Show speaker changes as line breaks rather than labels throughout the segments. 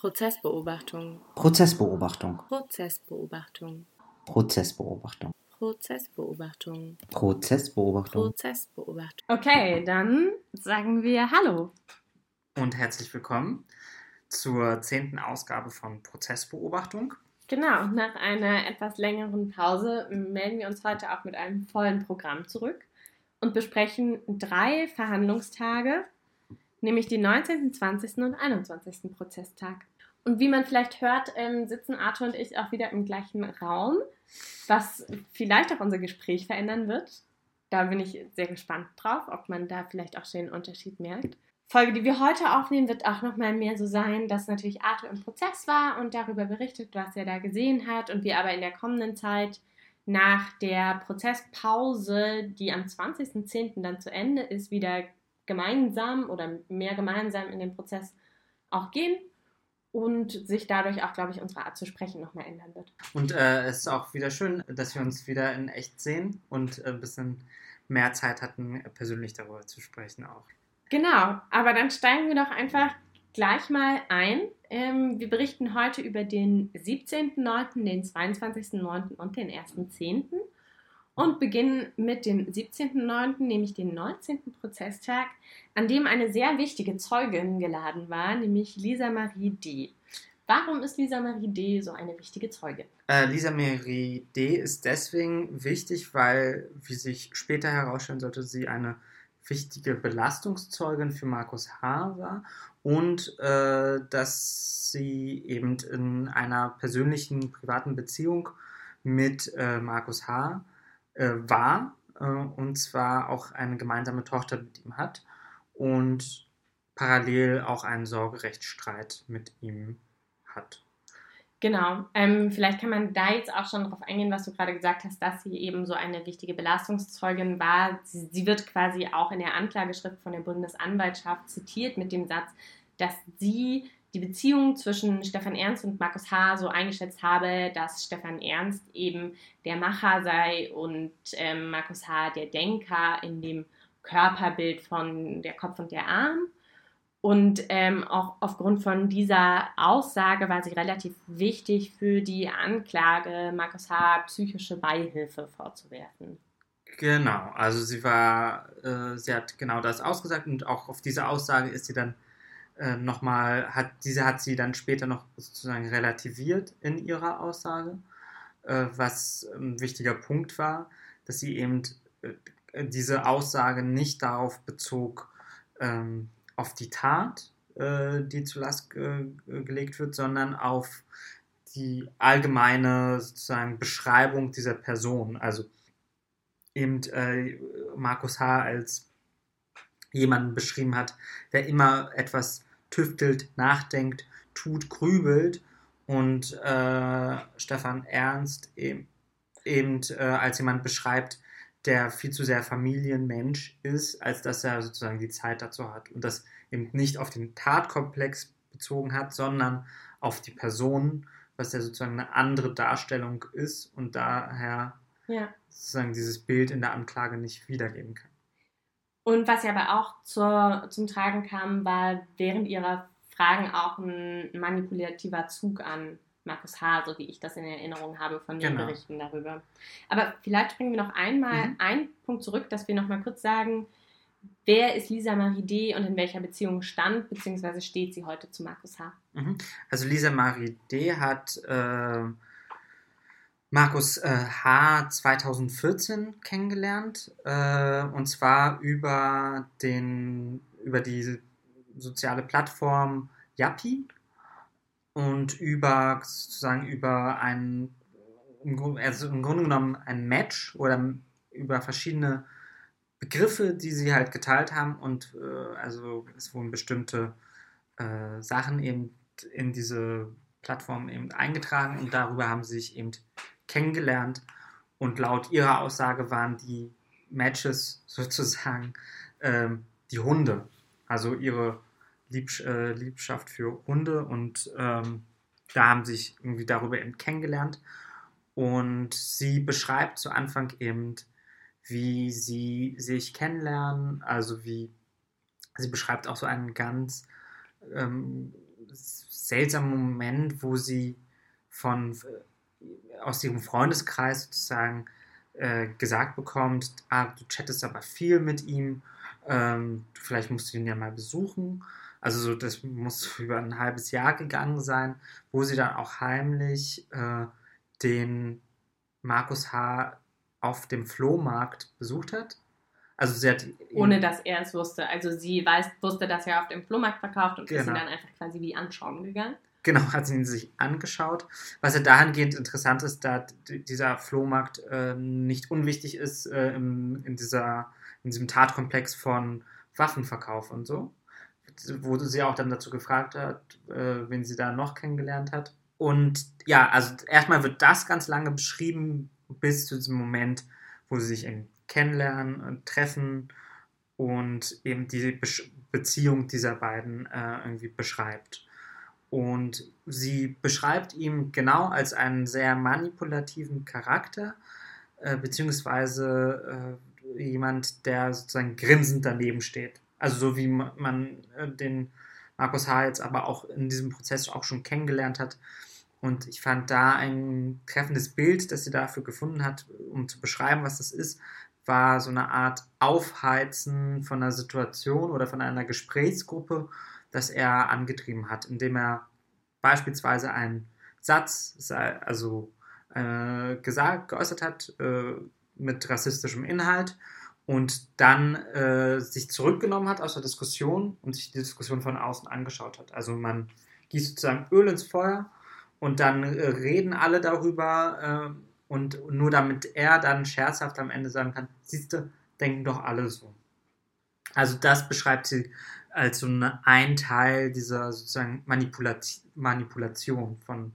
Prozessbeobachtung.
Prozessbeobachtung.
Prozessbeobachtung.
Prozessbeobachtung.
Prozessbeobachtung.
Prozessbeobachtung.
Prozessbeobachtung.
Okay, dann sagen wir Hallo.
und herzlich willkommen zur zehnten Ausgabe von Prozessbeobachtung.
Genau, nach einer etwas längeren Pause melden wir uns heute auch mit einem vollen Programm zurück und besprechen drei Verhandlungstage, nämlich den 19., 20. und 21. Prozesstag. Und wie man vielleicht hört, ähm, sitzen Arthur und ich auch wieder im gleichen Raum, was vielleicht auch unser Gespräch verändern wird. Da bin ich sehr gespannt drauf, ob man da vielleicht auch schon den Unterschied merkt. Folge, die wir heute aufnehmen, wird auch nochmal mehr so sein, dass natürlich Arthur im Prozess war und darüber berichtet, was er da gesehen hat und wir aber in der kommenden Zeit nach der Prozesspause, die am 20.10. dann zu Ende ist, wieder gemeinsam oder mehr gemeinsam in den Prozess auch gehen und sich dadurch auch, glaube ich, unsere Art zu sprechen nochmal ändern wird.
Und äh, es ist auch wieder schön, dass wir uns wieder in echt sehen und äh, ein bisschen mehr Zeit hatten, persönlich darüber zu sprechen auch.
Genau, aber dann steigen wir doch einfach gleich mal ein. Ähm, wir berichten heute über den 17.09., den 22.09. und den 1.10. und beginnen mit dem 17.09., nämlich den 19. Prozesstag, an dem eine sehr wichtige Zeugin geladen war, nämlich Lisa Marie D. Warum ist Lisa Marie D. so eine wichtige Zeugin?
Äh, Lisa Marie D. ist deswegen wichtig, weil, wie sich später herausstellen sollte, sie eine wichtige Belastungszeugin für Markus H. war und äh, dass sie eben in einer persönlichen, privaten Beziehung mit äh, Markus H. Äh, war äh, und zwar auch eine gemeinsame Tochter mit ihm hat und parallel auch einen Sorgerechtsstreit mit ihm hat.
Genau. Ähm, vielleicht kann man da jetzt auch schon darauf eingehen, was du gerade gesagt hast, dass sie eben so eine wichtige Belastungszeugin war. Sie, sie, wird quasi auch in der Anklageschrift von der Bundesanwaltschaft zitiert mit dem Satz, dass sie die Beziehung zwischen Stefan Ernst und Markus H. so eingeschätzt habe, dass Stefan Ernst eben der Macher sei und ähm, Markus H. der Denker in dem Körperbild von der Kopf und der Arm. Und ähm, auch aufgrund von dieser Aussage war sie relativ wichtig für die Anklage, Markus H. psychische Beihilfe vorzuwerfen.
Genau, also sie war, äh, sie hat genau das ausgesagt und auch auf diese Aussage ist sie dann äh, nochmal, hat, diese hat sie dann später noch sozusagen relativiert in ihrer Aussage, äh, was ein wichtiger Punkt war, dass sie eben äh, diese Aussage nicht darauf bezog, ähm, auf die Tat, äh, die zu Last äh, gelegt wird, sondern auf die allgemeine sozusagen Beschreibung dieser Person. Also eben äh, Markus H. als jemanden beschrieben hat, der immer etwas tüftelt, nachdenkt, tut, grübelt und äh, Stefan Ernst eben, eben äh, als jemand beschreibt, der viel zu sehr Familienmensch ist, als dass er sozusagen die Zeit dazu hat und das eben nicht auf den Tatkomplex bezogen hat, sondern auf die Person, was ja sozusagen eine andere Darstellung ist und daher
ja.
sozusagen dieses Bild in der Anklage nicht wiedergeben kann.
Und was ja aber auch zur, zum Tragen kam, war während ihrer Fragen auch ein manipulativer Zug an Markus H., so wie ich das in Erinnerung habe von den
Genau.
Berichten darüber. Aber vielleicht springen wir noch einmal
Mhm.
einen Punkt zurück, dass wir noch mal kurz sagen, wer ist Lisa Marie D. und in welcher Beziehung stand bzw. steht sie heute zu Markus H.?
Mhm. Also Lisa Marie D. hat äh, Markus äh, H. 2014 kennengelernt äh, und zwar über den über die soziale Plattform Yappi und über sozusagen über ein also im Grunde genommen ein Match oder über verschiedene Begriffe, die sie halt geteilt haben und äh, also es wurden bestimmte äh, Sachen eben in diese Plattform eben eingetragen und darüber haben sie sich eben kennengelernt. Und laut ihrer Aussage waren die Matches sozusagen ähm, die Hunde, also ihre Liebsch äh, Liebschaft für Hunde und ähm, da haben sich irgendwie darüber eben kennengelernt. Und sie beschreibt zu Anfang eben, wie sie sich kennenlernen, also wie sie beschreibt auch so einen ganz ähm, seltsamen Moment, wo sie von aus ihrem Freundeskreis sozusagen äh, gesagt bekommt, ah, du chattest aber viel mit ihm, ähm, vielleicht musst du ihn ja mal besuchen. Also so, das muss über ein halbes Jahr gegangen sein, wo sie dann auch heimlich äh, den Markus H. auf dem Flohmarkt besucht hat. Also sie hat
Ohne dass er es wusste. Also sie weiß, wusste, dass er auf dem Flohmarkt verkauft und ist ihn
Genau.
dann einfach quasi wie anschauen gegangen.
Genau, hat sie ihn sich angeschaut. Was ja dahingehend interessant ist, da dieser Flohmarkt äh, nicht unwichtig ist äh, im, in, dieser, in diesem Tatkomplex von Waffenverkauf und so. Wo sie auch dann dazu gefragt hat, äh, wen sie da noch kennengelernt hat. Und ja, also erstmal wird das ganz lange beschrieben, bis zu diesem Moment, wo sie sich eben kennenlernen und treffen und eben die Beziehung dieser beiden äh, irgendwie beschreibt. Und sie beschreibt ihn genau als einen sehr manipulativen Charakter, äh, beziehungsweise äh, jemand, der sozusagen grinsend daneben steht. Also so wie ma- man äh, den Markus H. jetzt aber auch in diesem Prozess auch schon kennengelernt hat. Und ich fand da ein treffendes Bild, das sie dafür gefunden hat, um zu beschreiben, was das ist, war so eine Art Aufheizen von einer Situation oder von einer Gesprächsgruppe, das er angetrieben hat, indem er beispielsweise einen Satz, also äh, gesagt, geäußert hat äh, mit rassistischem Inhalt und dann äh, sich zurückgenommen hat aus der Diskussion und sich die Diskussion von außen angeschaut hat. Also man gießt sozusagen Öl ins Feuer und dann äh, reden alle darüber äh, und nur damit er dann scherzhaft am Ende sagen kann, siehste, denken doch alle so. Also das beschreibt sie als so eine, ein Teil dieser sozusagen Manipulati Manipulation von,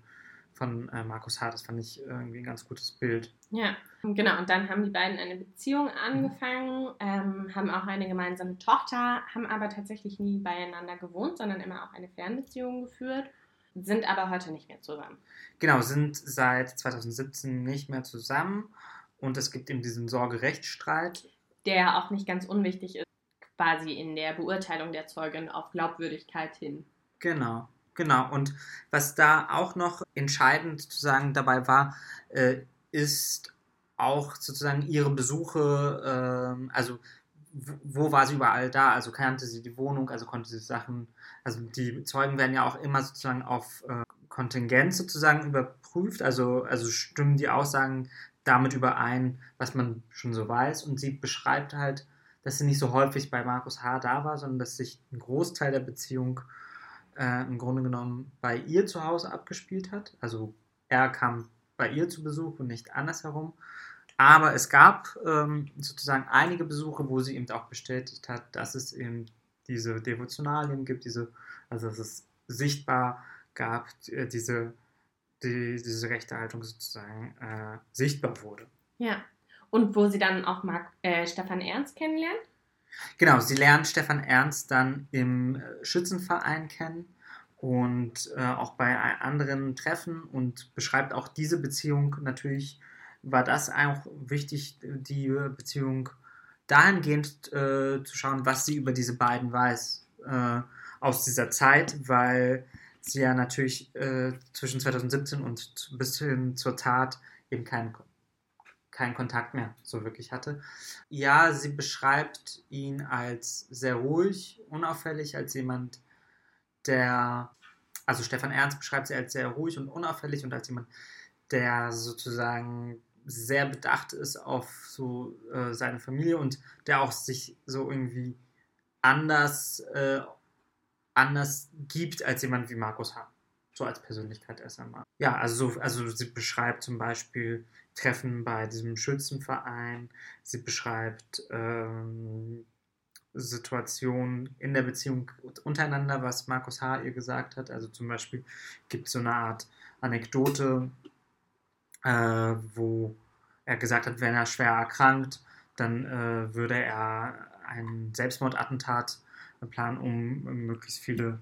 von äh, Markus H. Das fand ich irgendwie ein ganz gutes Bild.
Ja, genau. Und dann haben die beiden eine Beziehung angefangen, ähm, haben auch eine gemeinsame Tochter, haben aber tatsächlich nie beieinander gewohnt, sondern immer auch eine Fernbeziehung geführt, sind aber heute nicht mehr zusammen.
Genau, sind seit 2017 nicht mehr zusammen und es gibt eben diesen Sorgerechtsstreit.
Der auch nicht ganz unwichtig ist, quasi in der Beurteilung der Zeugin auf Glaubwürdigkeit hin.
Genau, genau. Und was da auch noch entscheidend sozusagen dabei war, äh, ist auch sozusagen ihre Besuche, ähm, also wo, war sie überall da? Also kannte sie die Wohnung, also konnte sie Sachen, also die Zeugen werden ja auch immer sozusagen auf äh, Kontingent sozusagen überprüft, also, also stimmen die Aussagen damit überein, was man schon so weiß. Und sie beschreibt halt, dass sie nicht so häufig bei Markus H. da war, sondern dass sich ein Großteil der Beziehung äh, im Grunde genommen bei ihr zu Hause abgespielt hat. Also er kam bei ihr zu Besuch und nicht andersherum. Aber es gab ähm, sozusagen einige Besuche, wo sie eben auch bestätigt hat, dass es eben diese Devotionalien gibt, diese, also dass es sichtbar gab, äh, diese, die, diese Rechtehaltung sozusagen äh, sichtbar wurde.
Ja. Und wo sie dann auch Mark, äh, Stefan Ernst kennenlernt.
Genau, sie lernt Stefan Ernst dann im äh, Schützenverein kennen und äh, auch bei anderen Treffen und beschreibt auch diese Beziehung. Natürlich war das auch wichtig, die Beziehung dahingehend äh, zu schauen, was sie über diese beiden weiß äh, aus dieser Zeit, weil sie ja natürlich äh, zwischen 2017 und bis hin zur Tat eben keinen keinen Kontakt mehr so wirklich hatte. Ja, sie beschreibt ihn als sehr ruhig, unauffällig, als jemand, der, also Stefan Ernst beschreibt sie als sehr ruhig und unauffällig und als jemand, der sozusagen sehr bedacht ist auf so äh, seine Familie und der auch sich so irgendwie anders, äh, anders gibt als jemand wie Markus H. So als Persönlichkeit erst einmal. Ja, also, so, also sie beschreibt zum Beispiel Treffen bei diesem Schützenverein. Sie beschreibt ähm, Situationen in der Beziehung untereinander, was Markus H. ihr gesagt hat. Also zum Beispiel gibt es so eine Art Anekdote, äh, wo er gesagt hat, wenn er schwer erkrankt, dann äh, würde er ein Selbstmordattentat planen, um möglichst viele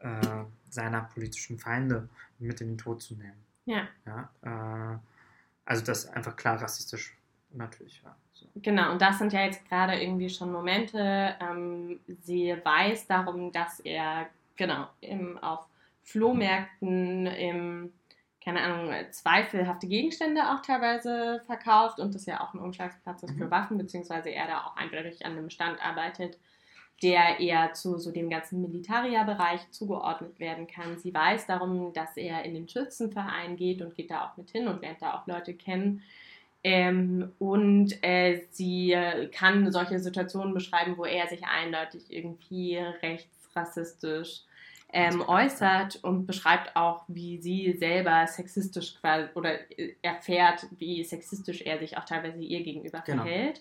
äh, seiner politischen Feinde mit in den Tod zu nehmen.
Ja.
Ja, äh, also das einfach klar rassistisch natürlich war. So.
Genau, und das sind ja jetzt gerade irgendwie schon Momente. Ähm, sie weiß darum, dass er genau im, auf Flohmärkten im, keine Ahnung, zweifelhafte Gegenstände auch teilweise verkauft und das ja auch ein Umschlagsplatz ist für
Mhm.
Waffen, beziehungsweise er da auch eindeutig an einem Stand arbeitet, der eher zu so dem ganzen Militaria-Bereich zugeordnet werden kann. Sie weiß darum, dass er in den Schützenverein geht und geht da auch mit hin und lernt da auch Leute kennen. Ähm, und äh, sie kann solche Situationen beschreiben, wo er sich eindeutig irgendwie rechtsrassistisch ähm, äußert und beschreibt auch, wie sie selber sexistisch quasi oder äh, erfährt, wie sexistisch er sich auch teilweise ihr gegenüber
Genau.
verhält.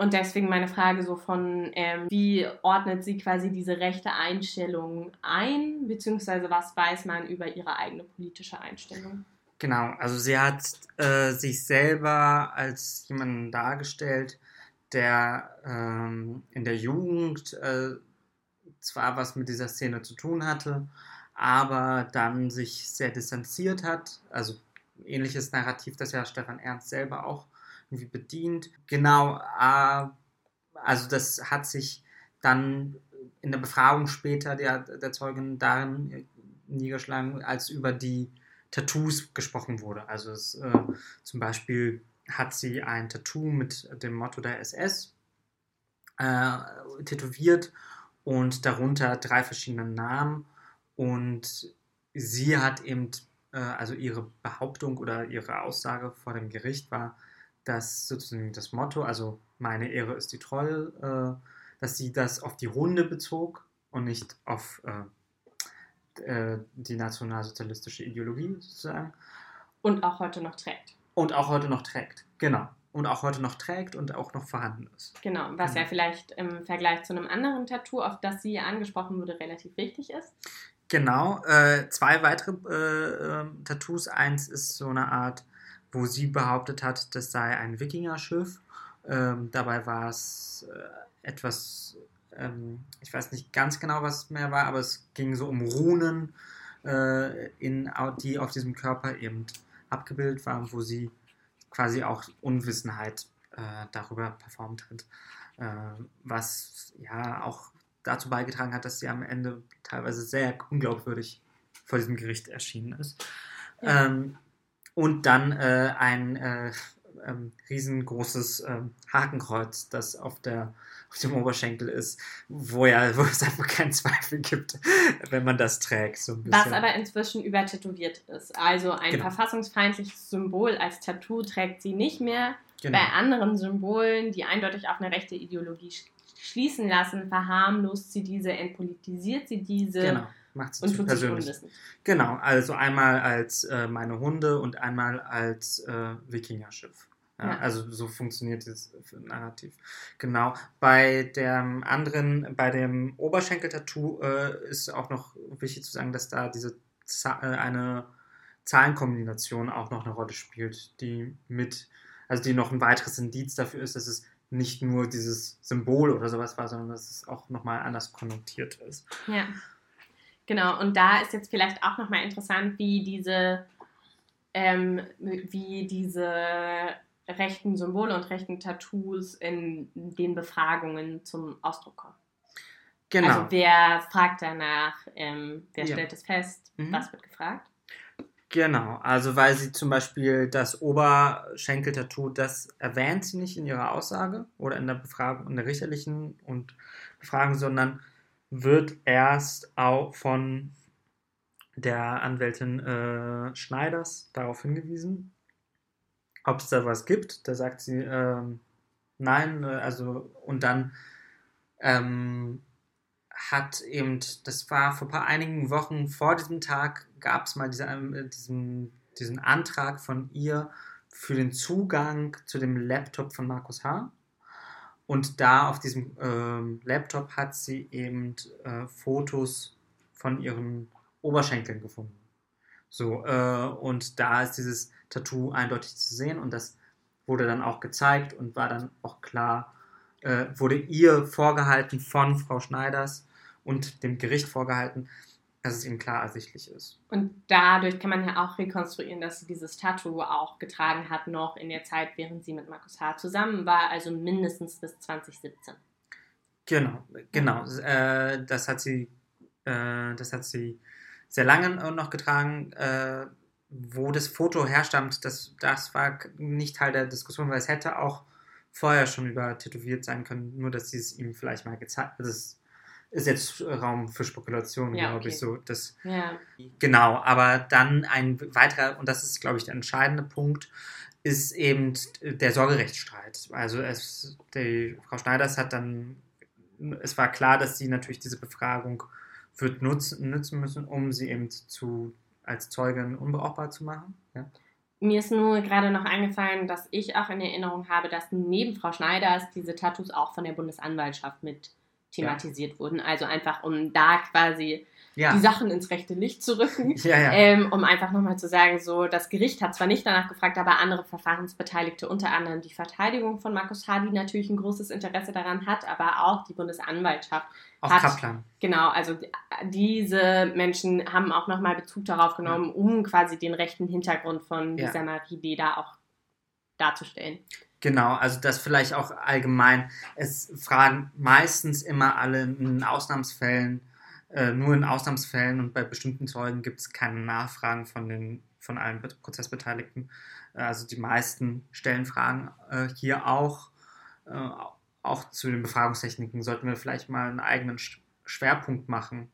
Und deswegen meine Frage so von, ähm, wie ordnet sie quasi diese rechte Einstellung ein, beziehungsweise was weiß man über ihre eigene politische Einstellung?
Genau, also sie hat äh, sich selber als jemanden dargestellt, der ähm, in der Jugend äh, zwar was mit dieser Szene zu tun hatte, aber dann sich sehr distanziert hat. Also ähnliches Narrativ, das ja Stefan Ernst selber auch irgendwie bedient. Genau, äh, also das hat sich dann in der Befragung später der, der Zeugin darin niedergeschlagen, als über die Tattoos gesprochen wurde. Also es, äh, zum Beispiel hat sie ein Tattoo mit dem Motto der SS äh, tätowiert und darunter drei verschiedene Namen. Und sie hat eben, äh, also ihre Behauptung oder ihre Aussage vor dem Gericht war, dass sozusagen das Motto, also meine Ehre ist die Troll, äh, dass sie das auf die Hunde bezog und nicht auf äh, äh, die nationalsozialistische Ideologie sozusagen.
Und auch heute noch trägt.
Und auch heute noch trägt. Genau. Und auch heute noch trägt und auch noch vorhanden ist.
Genau, was
Genau.
ja vielleicht im Vergleich zu einem anderen Tattoo, auf das sie angesprochen wurde, relativ wichtig ist.
Genau. Äh, zwei weitere äh, ähm, Tattoos. Eins ist so eine Art, wo sie behauptet hat, das sei ein Wikingerschiff. Ähm, dabei war es äh, etwas, ähm, ich weiß nicht ganz genau, was es mehr war, aber es ging so um Runen, äh, in, die auf diesem Körper eben abgebildet waren, wo sie quasi auch Unwissenheit äh, darüber performt hat. Äh, was ja auch dazu beigetragen hat, dass sie am Ende teilweise sehr unglaubwürdig vor diesem Gericht erschienen ist.
Ja.
Ähm, und dann äh, ein äh, ähm, riesengroßes ähm, Hakenkreuz, das auf, der, auf dem Oberschenkel ist, wo, ja, wo es einfach keinen Zweifel gibt, wenn man das trägt. So
Was aber inzwischen übertätowiert ist. Also ein
Genau.
verfassungsfeindliches Symbol als Tattoo trägt sie nicht mehr.
genau.
Bei anderen Symbolen, die eindeutig auf eine rechte Ideologie sch schließen lassen, verharmlost sie diese, entpolitisiert sie diese
genau. Macht sie
und
zu persönlich. Genau, also einmal als äh, meine Hunde und einmal als äh, Wikingerschiff. Ja. Also so funktioniert dieses Narrativ. Genau. Bei dem anderen, bei dem Oberschenkel-Tattoo äh, ist auch noch wichtig zu sagen, dass da diese Za äh, eine Zahlenkombination auch noch eine Rolle spielt, die mit, also die noch ein weiteres Indiz dafür ist, dass es nicht nur dieses Symbol oder sowas war, sondern dass es auch nochmal anders konnotiert ist.
Ja. Genau, und da ist jetzt vielleicht auch nochmal interessant, wie diese, ähm, wie diese rechten Symbole und rechten Tattoos in den Befragungen zum Ausdruck kommen.
Genau.
Also wer fragt danach, ähm, wer
Ja.
stellt es fest,
Mhm.
was wird gefragt?
Genau, also weil sie zum Beispiel das Oberschenkel-Tattoo, das erwähnt sie nicht in ihrer Aussage oder in der Befragung, in der richterlichen und Befragung, sondern wird erst auch von der Anwältin äh, Schneiders darauf hingewiesen, ob es da was gibt. Da sagt sie ähm, nein, äh, also und dann ähm, hat eben, das war vor paar einigen Wochen vor diesem Tag, gab es mal diese, äh, diesen, diesen Antrag von ihr für den Zugang zu dem Laptop von Markus H. Und da auf diesem ähm, Laptop hat sie eben äh, Fotos von ihren Oberschenkeln gefunden. So, äh, und da ist dieses Tattoo eindeutig zu sehen und das wurde dann auch gezeigt und war dann auch klar, äh, wurde ihr vorgehalten von Frau Schneiders und dem Gericht vorgehalten, dass es ihm klar ersichtlich ist.
Und dadurch kann man ja auch rekonstruieren, dass sie dieses Tattoo auch getragen hat, noch in der Zeit, während sie mit Markus H. zusammen war, also mindestens bis 2017.
Genau, genau. Äh, das hat sie, äh, das hat sie sehr lange äh, noch getragen. Äh, wo das Foto herstammt, das, das war nicht Teil der Diskussion, weil es hätte auch vorher schon übertätowiert sein können, nur dass sie es ihm vielleicht mal gezeigt hat. Das ist jetzt Raum für Spekulation,
Ja,
glaube
okay.
ich. So, das,
Ja.
Genau, aber dann ein weiterer, und das ist, glaube ich, der entscheidende Punkt, ist eben der Sorgerechtsstreit. Also es, die Frau Schneiders hat dann, es war klar, dass sie natürlich diese Befragung wird nutzen, nutzen müssen, um sie eben zu, als Zeugin unbrauchbar zu machen. Ja?
Mir ist nur gerade noch eingefallen, dass ich auch in Erinnerung habe, dass neben Frau Schneiders diese Tattoos auch von der Bundesanwaltschaft mit thematisiert wurden. Also einfach, um da quasi
Ja,
die Sachen ins rechte Licht zu rücken.
ja, ja.
Ähm, um einfach nochmal zu sagen, so das Gericht hat zwar nicht danach gefragt, aber andere Verfahrensbeteiligte, unter anderem die Verteidigung von Markus H., die natürlich ein großes Interesse daran hat, aber auch die Bundesanwaltschaft.
auch
hat-
Kaplan.
Genau, also die- diese Menschen haben auch nochmal Bezug darauf genommen, um quasi den rechten Hintergrund von
Ja.
dieser Marie da auch darzustellen.
Genau, also das vielleicht auch allgemein. Es fragen meistens immer alle in Ausnahmsfällen, äh, nur in Ausnahmsfällen und bei bestimmten Zeugen gibt es keine Nachfragen von, den, von allen Be- Prozessbeteiligten. Äh, Also die meisten stellen Fragen äh, hier auch. Äh, auch zu den Befragungstechniken sollten wir vielleicht mal einen eigenen Sch- Schwerpunkt machen,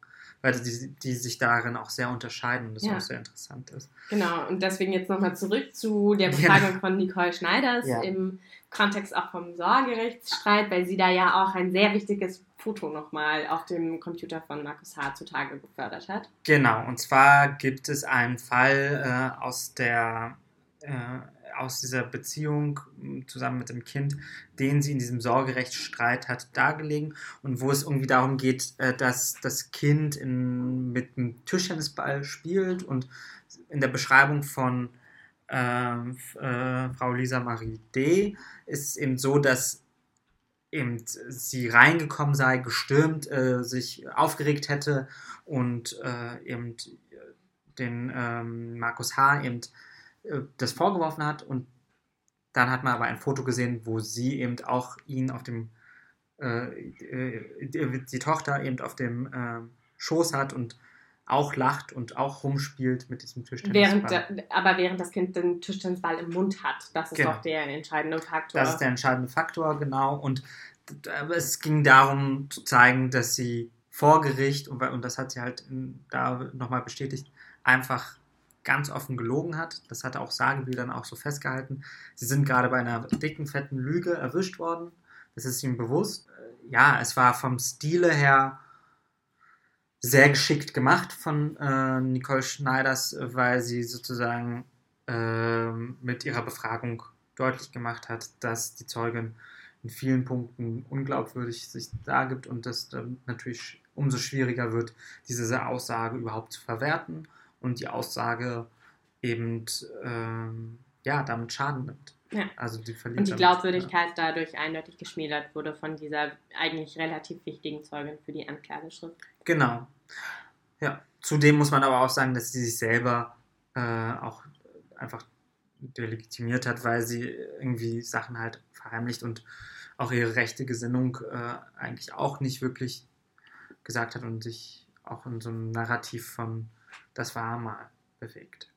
weil die, die sich darin auch sehr unterscheiden und das
Ja.
auch sehr interessant ist.
Genau, und deswegen jetzt nochmal zurück zu der
Ja.
Befragung von Nicole Schneiders
Ja.
im Kontext auch vom Sorgerechtsstreit, weil sie da ja auch ein sehr wichtiges Foto nochmal auf dem Computer von Markus H. zutage gefördert hat.
Genau, und zwar gibt es einen Fall äh, aus der äh, aus dieser Beziehung m, zusammen mit dem Kind, den sie in diesem Sorgerechtsstreit hat dargelegen und wo es irgendwie darum geht, äh, dass das Kind in, mit einem Tischtennisball spielt und in der Beschreibung von äh, äh, Frau Lisa Marie D. ist es eben so, dass eben sie reingekommen sei, gestürmt, äh, sich aufgeregt hätte und äh, eben den ähm, Markus H. eben das vorgeworfen hat und dann hat man aber ein Foto gesehen, wo sie eben auch ihn auf dem äh, äh, die, die Tochter eben auf dem äh, Schoß hat und auch lacht und auch rumspielt mit diesem
Während,
Tischtennisball.
aber während das Kind den Tischtennisball im Mund hat. Das ist
Genau.
doch der entscheidende Faktor.
Das ist der entscheidende Faktor, genau. Und es ging darum zu zeigen, dass sie vor Gericht, und, und das hat sie halt da nochmal bestätigt, einfach ganz offen gelogen hat. Das hat auch Sagebiel dann auch so festgehalten. Sie sind gerade bei einer dicken, fetten Lüge erwischt worden. Das ist ihm bewusst. Äh, Ja, es war vom Stile her sehr geschickt gemacht von äh, Nicole Schneiders, äh, weil sie sozusagen ähm, mit ihrer Befragung deutlich gemacht hat, dass die Zeugin in vielen Punkten unglaubwürdig sich dargibt und das dann natürlich umso schwieriger wird, diese Aussage überhaupt zu verwerten und die Aussage eben ähm, ja damit Schaden nimmt.
Ja.
Also die verliert
und die
damit,
Glaubwürdigkeit dadurch eindeutig geschmälert wurde von dieser eigentlich relativ wichtigen Zeugin für die Anklageschrift.
Genau. Ja. Zudem muss man aber auch sagen, dass sie sich selber äh, auch einfach delegitimiert hat, weil sie irgendwie Sachen halt verheimlicht und auch ihre rechte Gesinnung äh, eigentlich auch nicht wirklich gesagt hat und sich auch in so einem Narrativ von das war mal bewegt.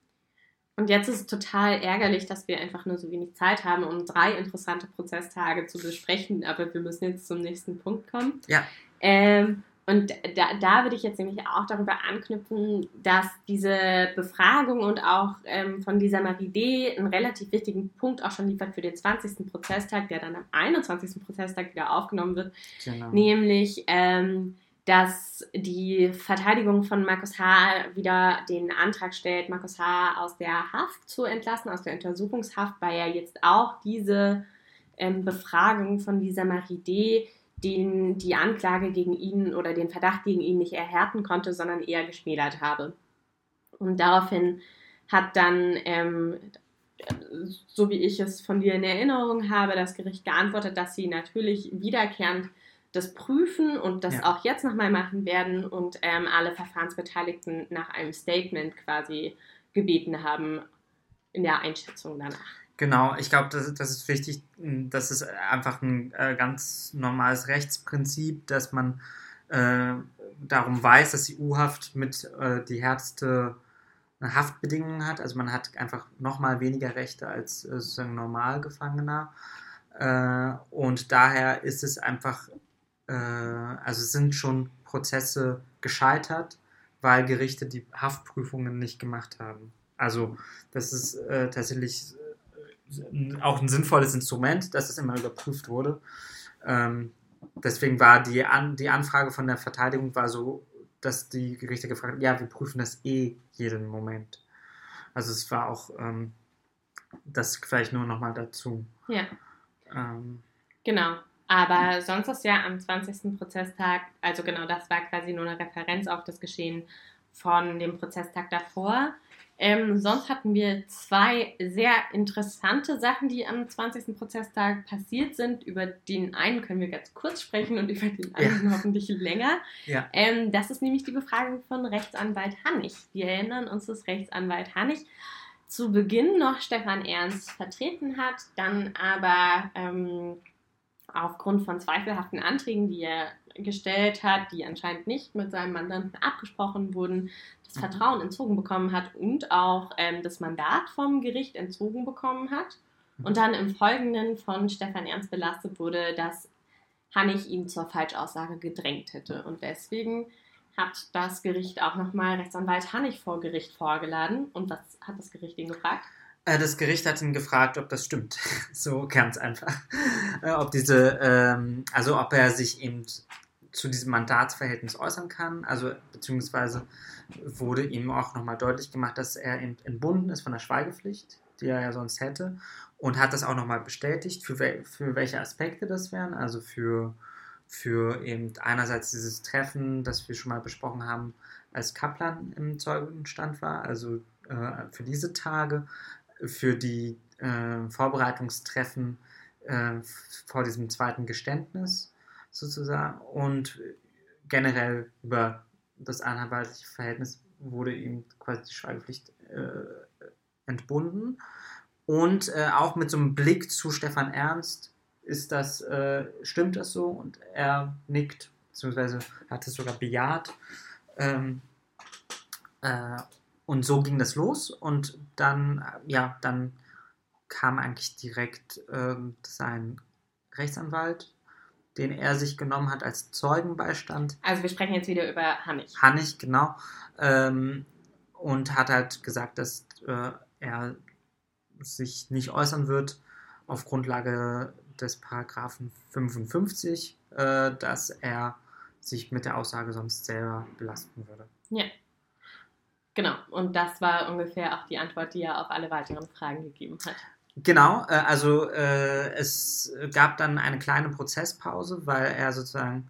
Und jetzt ist es total ärgerlich, dass wir einfach nur so wenig Zeit haben, um drei interessante Prozesstage zu besprechen. Aber wir müssen jetzt zum nächsten Punkt kommen.
Ja.
Ähm, und da, da würde ich jetzt nämlich auch darüber anknüpfen, dass diese Befragung und auch ähm, von Lisa Marie D. einen relativ wichtigen Punkt auch schon liefert für den 20. Prozesstag, der dann am 21. Prozesstag wieder aufgenommen wird,
Genau.
nämlich ähm, dass die Verteidigung von Markus H. wieder den Antrag stellt, Markus H. aus der Haft zu entlassen, aus der Untersuchungshaft, weil er jetzt auch diese ähm, Befragung von dieser Marie D. Den, die Anklage gegen ihn oder den Verdacht gegen ihn nicht erhärten konnte, sondern eher geschmälert habe. Und daraufhin hat dann, ähm, so wie ich es von dir in Erinnerung habe, das Gericht geantwortet, dass sie natürlich wiederkehrend das prüfen und das
Ja.
auch jetzt nochmal machen werden und ähm, alle Verfahrensbeteiligten nach einem Statement quasi gebeten haben in der Einschätzung danach.
Genau, ich glaube, das, das ist wichtig. Das ist einfach ein äh, ganz normales Rechtsprinzip, dass man äh, darum weiß, dass die U-Haft mit äh, die härteste Haftbedingungen hat. Also man hat einfach nochmal weniger Rechte als äh, sozusagen Normalgefangener. Äh, und daher ist es einfach, äh, also es sind schon Prozesse gescheitert, weil Gerichte die Haftprüfungen nicht gemacht haben. Also das ist äh, tatsächlich äh, auch ein sinnvolles Instrument, dass es immer überprüft wurde. Ähm, deswegen war die, An die Anfrage von der Verteidigung war so, dass die Gerichte gefragt haben, ja, wir prüfen das eh jeden Moment. Also es war auch ähm, das vielleicht nur nochmal dazu.
Ja,
Ähm,
genau. Aber sonst ist ja am 20. Prozesstag, also genau, das war quasi nur eine Referenz auf das Geschehen von dem Prozesstag davor. Ähm, sonst hatten wir zwei sehr interessante Sachen, die am 20. Prozesstag passiert sind. Über den einen können wir ganz kurz sprechen und über den anderen hoffentlich länger.
ja.
Ähm, das ist nämlich die Befragung von Rechtsanwalt Hannig. Wir erinnern uns, dass Rechtsanwalt Hannig zu Beginn noch Stefan Ernst vertreten hat, dann aber ähm, aufgrund von zweifelhaften Anträgen, die er gestellt hat, die anscheinend nicht mit seinem Mandanten abgesprochen wurden, das
Mhm.
Vertrauen entzogen bekommen hat und auch ähm, das Mandat vom Gericht entzogen bekommen hat. Und dann im Folgenden von Stefan Ernst belastet wurde, dass Hannig ihn zur Falschaussage gedrängt hätte. Und deswegen hat das Gericht auch nochmal Rechtsanwalt Hannig vor Gericht vorgeladen. Und was hat das Gericht ihn gefragt?
Äh, Das Gericht hat ihn gefragt, ob das stimmt. So ganz einfach. Äh, Ob diese, ähm, also ob er sich eben zu diesem Mandatsverhältnis äußern kann. Also beziehungsweise wurde ihm auch nochmal deutlich gemacht, dass er eben entbunden ist von der Schweigepflicht, die er ja sonst hätte. Und hat das auch nochmal bestätigt, für, wel für welche Aspekte das wären. Also für, für eben einerseits dieses Treffen, das wir schon mal besprochen haben, als Kaplan im Zeugenstand war, also äh, für diese Tage, für die äh, Vorbereitungstreffen äh, vor diesem zweiten Geständnis sozusagen und generell über das anwaltliche Verhältnis wurde ihm quasi die Schweigepflicht äh, entbunden. Und äh, auch mit so einem Blick zu Stefan Ernst ist das, äh, stimmt das so? Und er nickt, beziehungsweise hat es sogar bejaht. Ähm, äh, und so ging das los. Und dann, äh, ja, dann kam eigentlich direkt ähm, sein Rechtsanwalt, den er sich genommen hat als Zeugenbeistand.
Also wir sprechen jetzt wieder über Hannig.
Hannig, genau. Ähm, und hat halt gesagt, dass äh, er sich nicht äußern wird auf Grundlage des Paragraphen 55, äh, dass er sich mit der Aussage sonst selber belasten würde.
Ja. Genau. Und das war ungefähr auch die Antwort, die er auf alle weiteren Fragen gegeben hat.
Genau, äh, also äh, es gab dann eine kleine Prozesspause, weil er sozusagen,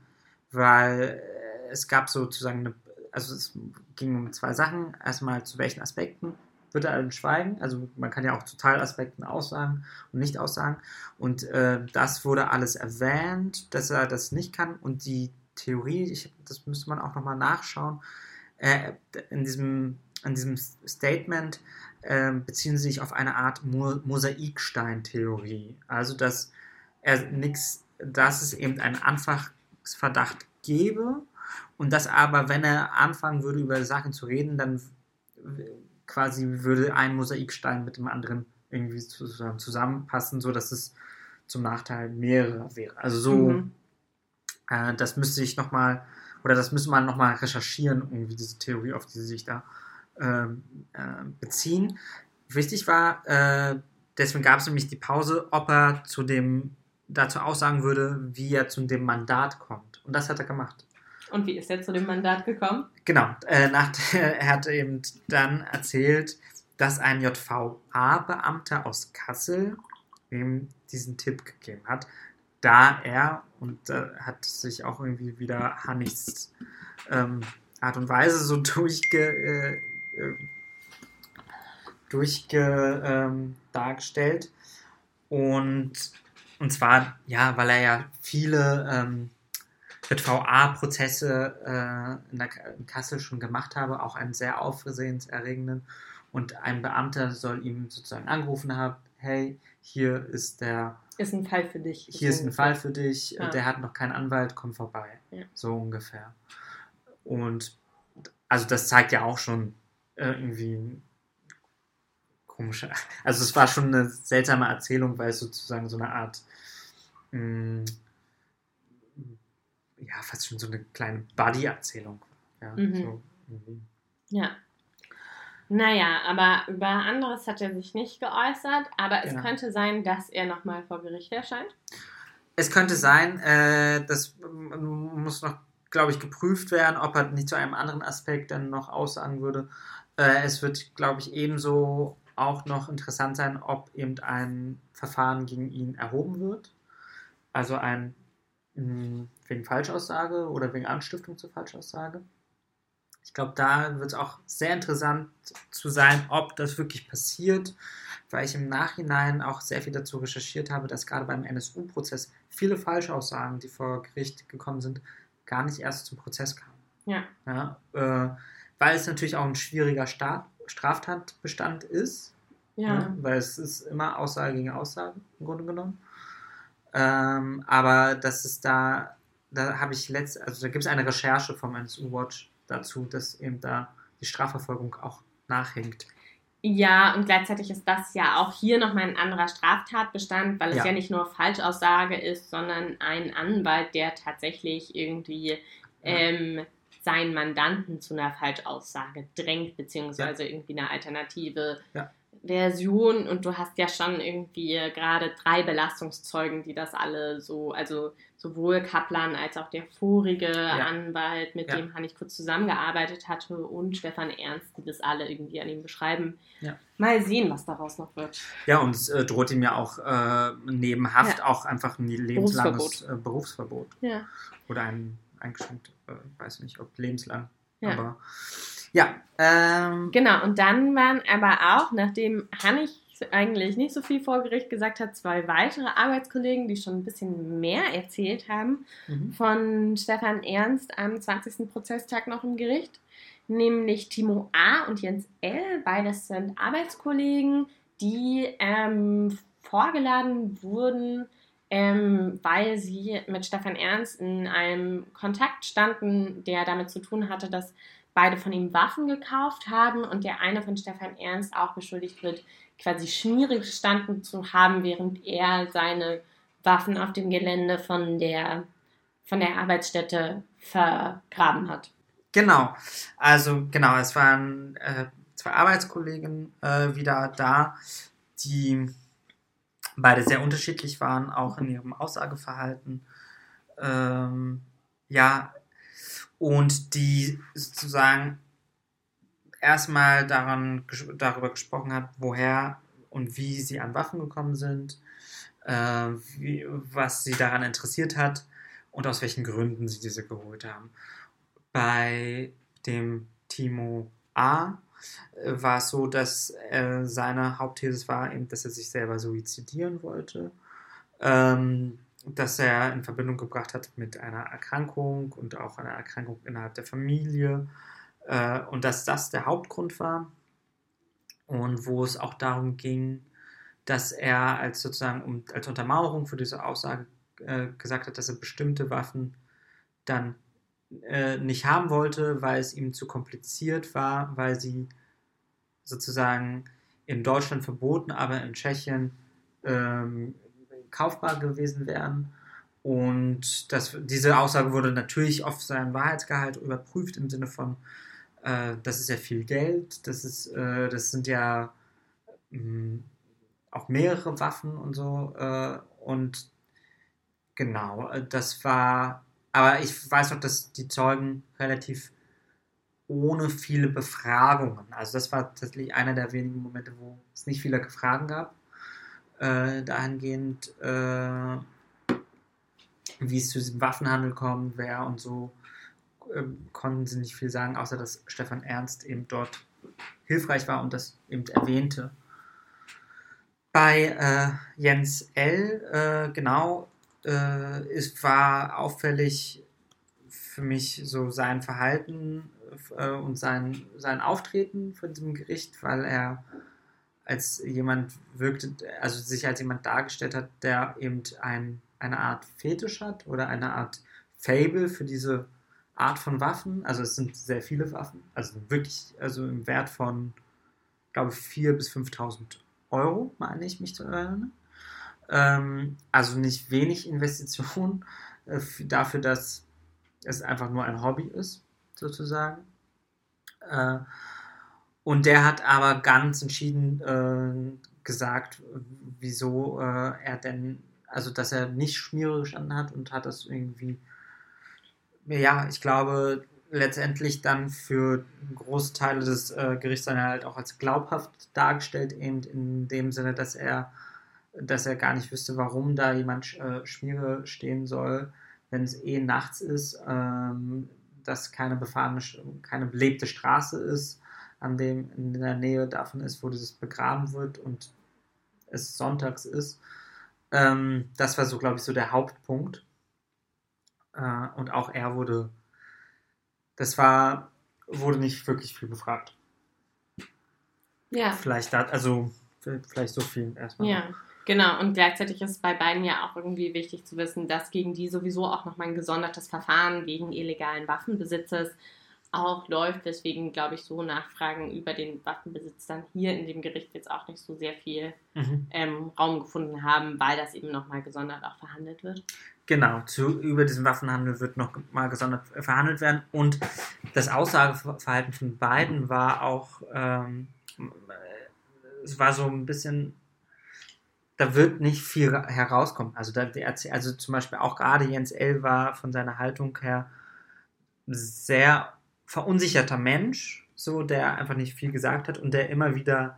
weil äh, es gab sozusagen eine, also es ging um zwei Sachen. Erstmal zu welchen Aspekten wird er denn schweigen? Also man kann ja auch zu Teilaspekten aussagen und nicht aussagen. Und äh, das wurde alles erwähnt, dass er das nicht kann. Und die Theorie, ich, das müsste man auch nochmal nachschauen, äh, in diesem, in diesem Statement äh, beziehen sie sich auf eine Art Mo Mosaikstein-Theorie. Also, dass er nichts, dass es eben einen Anfangsverdacht gäbe und dass aber, wenn er anfangen würde, über Sachen zu reden, dann quasi würde ein Mosaikstein mit dem anderen irgendwie zusammen, zusammenpassen, sodass es zum Nachteil mehrerer wäre. Also so,
Mhm.
äh, das müsste ich nochmal, oder das müsste man nochmal recherchieren, irgendwie diese Theorie, auf die sie sich da ähm, äh, beziehen. Wichtig war, äh, deswegen gab es nämlich die Pause, ob er zu dem dazu aussagen würde, wie er zu dem Mandat kommt. Und das hat er gemacht.
Und wie ist er zu dem Mandat gekommen?
Genau, äh, nach, er hat eben dann erzählt, dass ein JVA-Beamter aus Kassel ihm diesen Tipp gegeben hat, da er, und äh, hat sich auch irgendwie wieder Hannigs ähm, Art und Weise so durchge, äh, äh, durchge ähm, dargestellt. Und, und zwar, ja, weil er ja viele ähm, JVA-Prozesse äh, in, in Kassel schon gemacht habe, auch einen sehr aufsehenserregenden. Und ein Beamter soll ihm sozusagen angerufen haben, hey, hier ist der
Ist ein Fall für dich.
hier ist ein. Fall für dich,
Ja.
der hat noch keinen Anwalt, komm vorbei.
Ja.
So ungefähr. Und also das zeigt ja auch schon äh, irgendwie komische. Also es war schon eine seltsame Erzählung, weil es sozusagen so eine Art mh, ja, fast schon so eine kleine Buddy-Erzählung. war. Ja,
Mhm.
so.
Ja. Naja, aber über anderes hat er sich nicht geäußert, aber es
Genau.
könnte sein, dass er nochmal vor Gericht erscheint.
Es könnte sein, äh, das muss noch, glaube ich, geprüft werden, ob er nicht zu einem anderen Aspekt dann noch aussagen würde. Äh, es wird, glaube ich, ebenso auch noch interessant sein, ob eben ein Verfahren gegen ihn erhoben wird. Also ein mh, wegen Falschaussage oder wegen Anstiftung zur Falschaussage. Ich glaube, da wird es auch sehr interessant zu sein, ob das wirklich passiert, weil ich im Nachhinein auch sehr viel dazu recherchiert habe, dass gerade beim NSU-Prozess viele Falschaussagen, die vor Gericht gekommen sind, gar nicht erst zum Prozess kamen.
Ja.
Ja, äh, weil es natürlich auch ein schwieriger Staat, Straftatbestand ist,
Ja.
ne? weil es ist immer Aussage gegen Aussage im Grunde genommen. Ähm, aber das ist da, da habe ich letzt, also da gibt es eine Recherche vom NSU Watch dazu, dass eben da die Strafverfolgung auch nachhinkt.
Ja, und gleichzeitig ist das ja auch hier nochmal ein anderer Straftatbestand, weil es
Ja.
ja. nicht nur Falschaussage ist, sondern ein Anwalt, der tatsächlich irgendwie ähm, seinen Mandanten zu einer Falschaussage drängt, beziehungsweise irgendwie eine alternative
Ja.
Version. Und du hast ja schon irgendwie äh, gerade drei Belastungszeugen, die das alle so, also sowohl Kaplan als auch der vorige Anwalt, mit
Ja.
dem Hannig kurz zusammengearbeitet hatte, und Stefan Ernst, die das alle irgendwie an ihm beschreiben.
Ja.
Mal sehen, was daraus noch wird.
Ja, und es äh, droht ihm ja auch äh, neben Haft auch einfach ein lebenslanges Berufsverbot, äh, Berufsverbot.
Ja.
oder ein eingeschränkt, äh, weiß nicht, ob lebenslang,
Ja.
aber ja, ähm,
Genau, und dann waren aber auch, nachdem Hannig eigentlich nicht so viel vor Gericht gesagt hat, zwei weitere Arbeitskollegen, die schon ein bisschen mehr erzählt haben,
mhm.
von Stefan Ernst am 20. Prozesstag noch im Gericht, nämlich Timo A. und Jens L. Beides sind Arbeitskollegen, die ähm, vorgeladen wurden, ähm, weil sie mit Stefan Ernst in einem Kontakt standen, der damit zu tun hatte, dass beide von ihm Waffen gekauft haben und der eine von Stefan Ernst auch beschuldigt wird, quasi schmierig gestanden zu haben, während er seine Waffen auf dem Gelände von der, von der Arbeitsstätte vergraben hat.
Genau, also genau, es waren äh, zwei Arbeitskollegen äh, wieder da, die beide sehr unterschiedlich waren, auch in ihrem Aussageverhalten. Ähm, ja, und die sozusagen erstmal daran, darüber gesprochen hat, woher und wie sie an Waffen gekommen sind, äh, wie, was sie daran interessiert hat und aus welchen Gründen sie diese geholt haben. Bei dem Timo A äh, war es so, dass äh, seine Hauptthese war, eben, dass er sich selber suizidieren wollte, ähm, dass er in Verbindung gebracht hat mit einer Erkrankung und auch einer Erkrankung innerhalb der Familie äh, und dass das der Hauptgrund war und wo es auch darum ging, dass er als sozusagen um, als Untermauerung für diese Aussage äh, gesagt hat, dass er bestimmte Waffen dann äh, nicht haben wollte, weil es ihm zu kompliziert war, weil sie sozusagen in Deutschland verboten, aber in Tschechien ähm, kaufbar gewesen wären. Und das, diese Aussage wurde natürlich auf seinen Wahrheitsgehalt überprüft im Sinne von, äh, das ist ja viel Geld, das, ist, äh, das sind ja mh, auch mehrere Waffen und so. Äh, und genau, das war, aber ich weiß noch, dass die Zeugen relativ ohne viele Befragungen, also das war tatsächlich einer der wenigen Momente, wo es nicht viele Fragen gab, äh, dahingehend, äh, wie es zu diesem Waffenhandel kommt, wer und so, äh, konnten sie nicht viel sagen, außer dass Stefan Ernst eben dort hilfreich war und das eben erwähnte. Bei äh, Jens L., äh, genau, äh, es war auffällig für mich so sein Verhalten äh, und sein, sein Auftreten vor diesem Gericht, weil er als jemand wirkte, also sich als jemand dargestellt hat, der eben ein, eine Art Fetisch hat oder eine Art Fable für diese Art von Waffen. Also es sind sehr viele Waffen, also wirklich, also im Wert von, glaube ich, 4.000 bis 5.000 Euro, meine ich mich zu erinnern. Ähm, also nicht wenig Investition äh, dafür, dass es einfach nur ein Hobby ist, sozusagen. Äh, und der hat aber ganz entschieden äh, gesagt, wieso äh, er denn, also dass er nicht Schmiere gestanden hat und hat das irgendwie, ja, ich glaube, letztendlich dann für große Teile des äh, Gerichts dann halt auch als glaubhaft dargestellt, eben in dem Sinne, dass er, dass er gar nicht wüsste, warum da jemand äh, Schmiere stehen soll, wenn es eh nachts ist, ähm, dass keine befahrene, keine belebte Straße ist an dem in der Nähe davon ist, wo dieses begraben wird und es sonntags ist. Ähm, das war so, glaube ich, so der Hauptpunkt. Äh, und auch er wurde, das war, wurde nicht wirklich viel befragt.
Ja.
Vielleicht da, also vielleicht so viel erstmal.
Ja, genau. Und gleichzeitig ist bei beiden ja auch irgendwie wichtig zu wissen, dass gegen die sowieso auch nochmal ein gesondertes Verfahren wegen illegalen Waffenbesitzes auch läuft, weswegen, glaube ich, so Nachfragen über den Waffenbesitz dann hier in dem Gericht jetzt auch nicht so sehr viel
Mhm.
ähm, Raum gefunden haben, weil das eben nochmal gesondert auch verhandelt wird.
Genau, zu, über diesen Waffenhandel wird noch mal gesondert verhandelt werden. Und das Aussageverhalten von beiden war auch, ähm, es war so ein bisschen, da wird nicht viel herauskommen. Also, da, also zum Beispiel auch gerade Jens L. war von seiner Haltung her sehr verunsicherter Mensch, so der einfach nicht viel gesagt hat und der immer wieder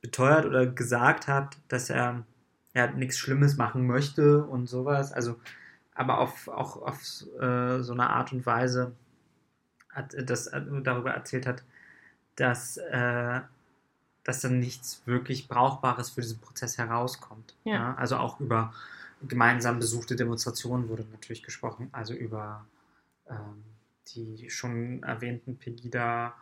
beteuert oder gesagt hat, dass er ja nichts Schlimmes machen möchte und sowas. Also aber auf, auch auf äh, so eine Art und Weise hat, das äh, darüber erzählt hat, dass, äh, dass dann nichts wirklich Brauchbares für diesen Prozess herauskommt.
Ja.
Also auch über gemeinsam besuchte Demonstrationen wurde natürlich gesprochen, also über ähm, die schon erwähnten Pegida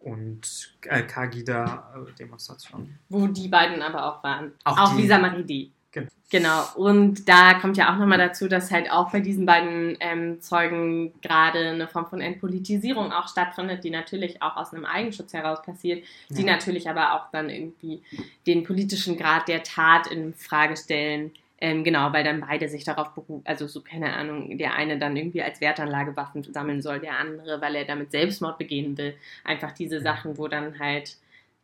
und äh, Kagida-Demonstrationen.
Wo die beiden aber auch waren.
Auch
Auch,
die.
Lisa Maridi.
Genau.
Genau. Und da kommt ja auch nochmal dazu, dass halt auch bei diesen beiden ähm, Zeugen gerade eine Form von Entpolitisierung auch stattfindet, die natürlich auch aus einem Eigenschutz heraus passiert, die
Ja.
natürlich aber auch dann irgendwie den politischen Grad der Tat in Frage stellen. Ähm, genau, weil dann beide sich darauf berufen, also so, keine Ahnung, der eine dann irgendwie als Wertanlage Waffen sammeln soll, der andere, weil er damit Selbstmord begehen will. Einfach diese Sachen, wo dann halt,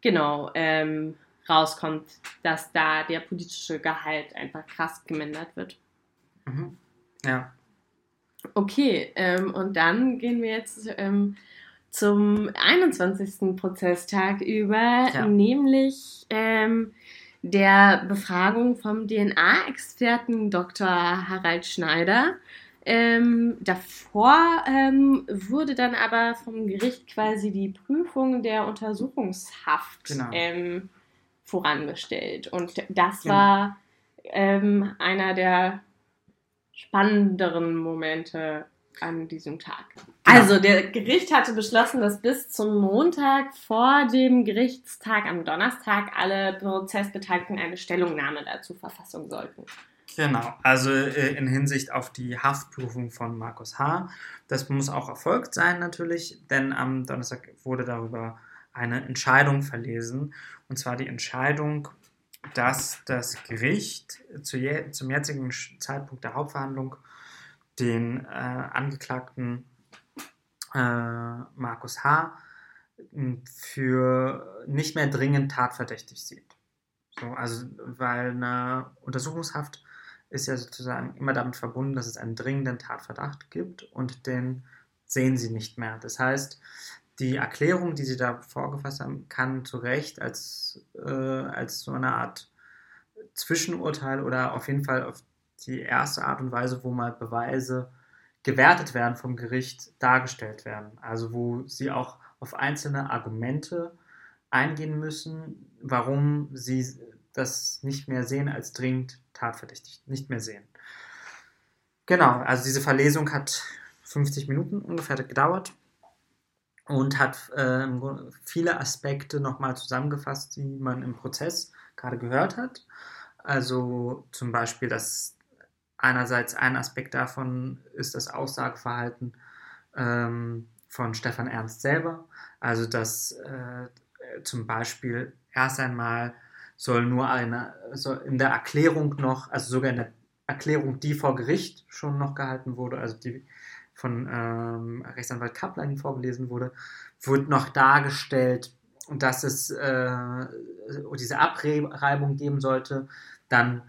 genau, ähm, rauskommt, dass da der politische Gehalt einfach krass gemindert wird.
Mhm. Ja.
Okay, ähm, und dann gehen wir jetzt ähm, zum 21. Prozesstag über,
Ja.
nämlich ähm, der Befragung vom DNA-Experten Dr. Harald Schneider. Ähm, davor ähm, wurde dann aber vom Gericht quasi die Prüfung der Untersuchungshaft
Genau.
ähm, vorangestellt. Und das
Genau.
war ähm, einer der spannenderen Momente an diesem Tag.
Genau.
Also, der Gericht hatte beschlossen, dass bis zum Montag vor dem Gerichtstag am Donnerstag alle Prozessbeteiligten eine Stellungnahme dazu verfassen sollten.
Genau, also äh, in Hinsicht auf die Haftprüfung von Markus H. Das muss auch erfolgt sein natürlich, denn am Donnerstag wurde darüber eine Entscheidung verlesen. Und zwar die Entscheidung, dass das Gericht zu je, zum jetzigen Sch- Zeitpunkt der Hauptverhandlung den äh, Angeklagten äh, Markus H. m, für nicht mehr dringend tatverdächtig sieht. So, also, weil eine Untersuchungshaft ist ja sozusagen immer damit verbunden, dass es einen dringenden Tatverdacht gibt und den sehen sie nicht mehr. Das heißt, die Erklärung, die sie da vorgefasst haben, kann zu Recht als, äh, als so eine Art Zwischenurteil oder auf jeden Fall auf die erste Art und Weise, wo mal Beweise gewertet werden vom Gericht, dargestellt werden. Also wo sie auch auf einzelne Argumente eingehen müssen, warum sie das nicht mehr sehen als dringend tatverdächtig, nicht mehr sehen. Genau, also diese Verlesung hat 50 Minuten ungefähr gedauert und hat äh, viele Aspekte nochmal zusammengefasst, die man im Prozess gerade gehört hat. Also zum Beispiel, dass einerseits ein Aspekt davon ist das Aussageverhalten ähm, von Stefan Ernst selber. Also dass äh, zum Beispiel erst einmal soll nur eine, soll in der Erklärung noch, also sogar in der Erklärung, die vor Gericht schon noch gehalten wurde, also die von ähm, Rechtsanwalt Kaplan vorgelesen wurde, wird noch dargestellt, dass es äh, diese Abreibung geben sollte. Dann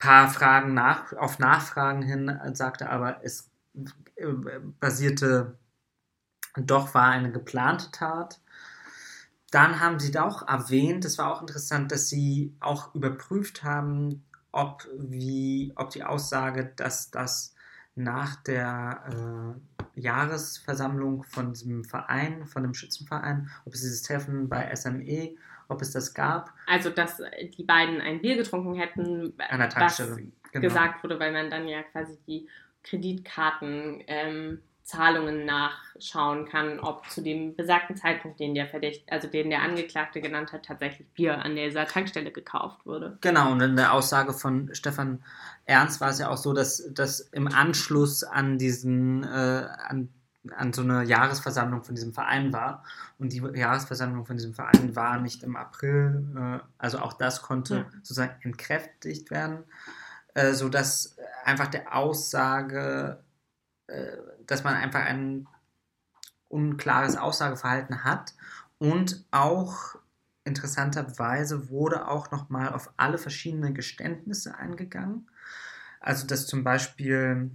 paar Fragen nach, auf Nachfragen hin sagte aber, es äh, basierte doch, war eine geplante Tat. Dann haben sie auch erwähnt, es war auch interessant, dass sie auch überprüft haben, ob, wie, ob die Aussage, dass das nach der äh, Jahresversammlung von diesem Verein, von dem Schützenverein, ob es dieses Treffen bei SME, ob es das gab.
Also, dass die beiden ein Bier getrunken hätten,
An der Tankstelle.
was
Genau.
gesagt wurde, weil man dann ja quasi die Kreditkarten ähm, nachschauen kann, ob zu dem besagten Zeitpunkt, den der Verdacht, also den der Angeklagte genannt hat, tatsächlich Bier an dieser Tankstelle gekauft wurde.
Genau, und in der Aussage von Stefan Ernst war es ja auch so, dass, dass im Anschluss an diesen, äh, an, an so eine Jahresversammlung von diesem Verein war. Und die Jahresversammlung von diesem Verein war nicht im April. Äh, also auch das konnte
Ja.
sozusagen entkräftigt werden, äh, sodass einfach der Aussage, äh, dass man einfach ein unklares Aussageverhalten hat und auch interessanterweise wurde auch nochmal auf alle verschiedenen Geständnisse eingegangen. Also dass zum Beispiel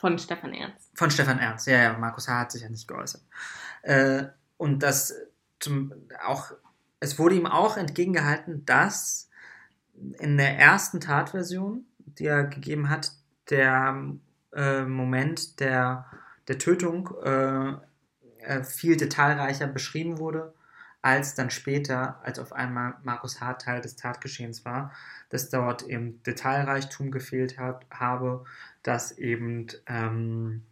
Von Stefan Ernst.
von Stefan Ernst, ja, ja, Markus H. hat sich ja nicht geäußert. Äh, und das zum, auch, es wurde ihm auch entgegengehalten, dass in der ersten Tatversion, die er gegeben hat, der äh, Moment der, der Tötung äh, äh, viel detailreicher beschrieben wurde, als dann später, als auf einmal Markus H. Teil des Tatgeschehens war, dass dort eben Detailreichtum gefehlt hat, habe, dass eben ähm,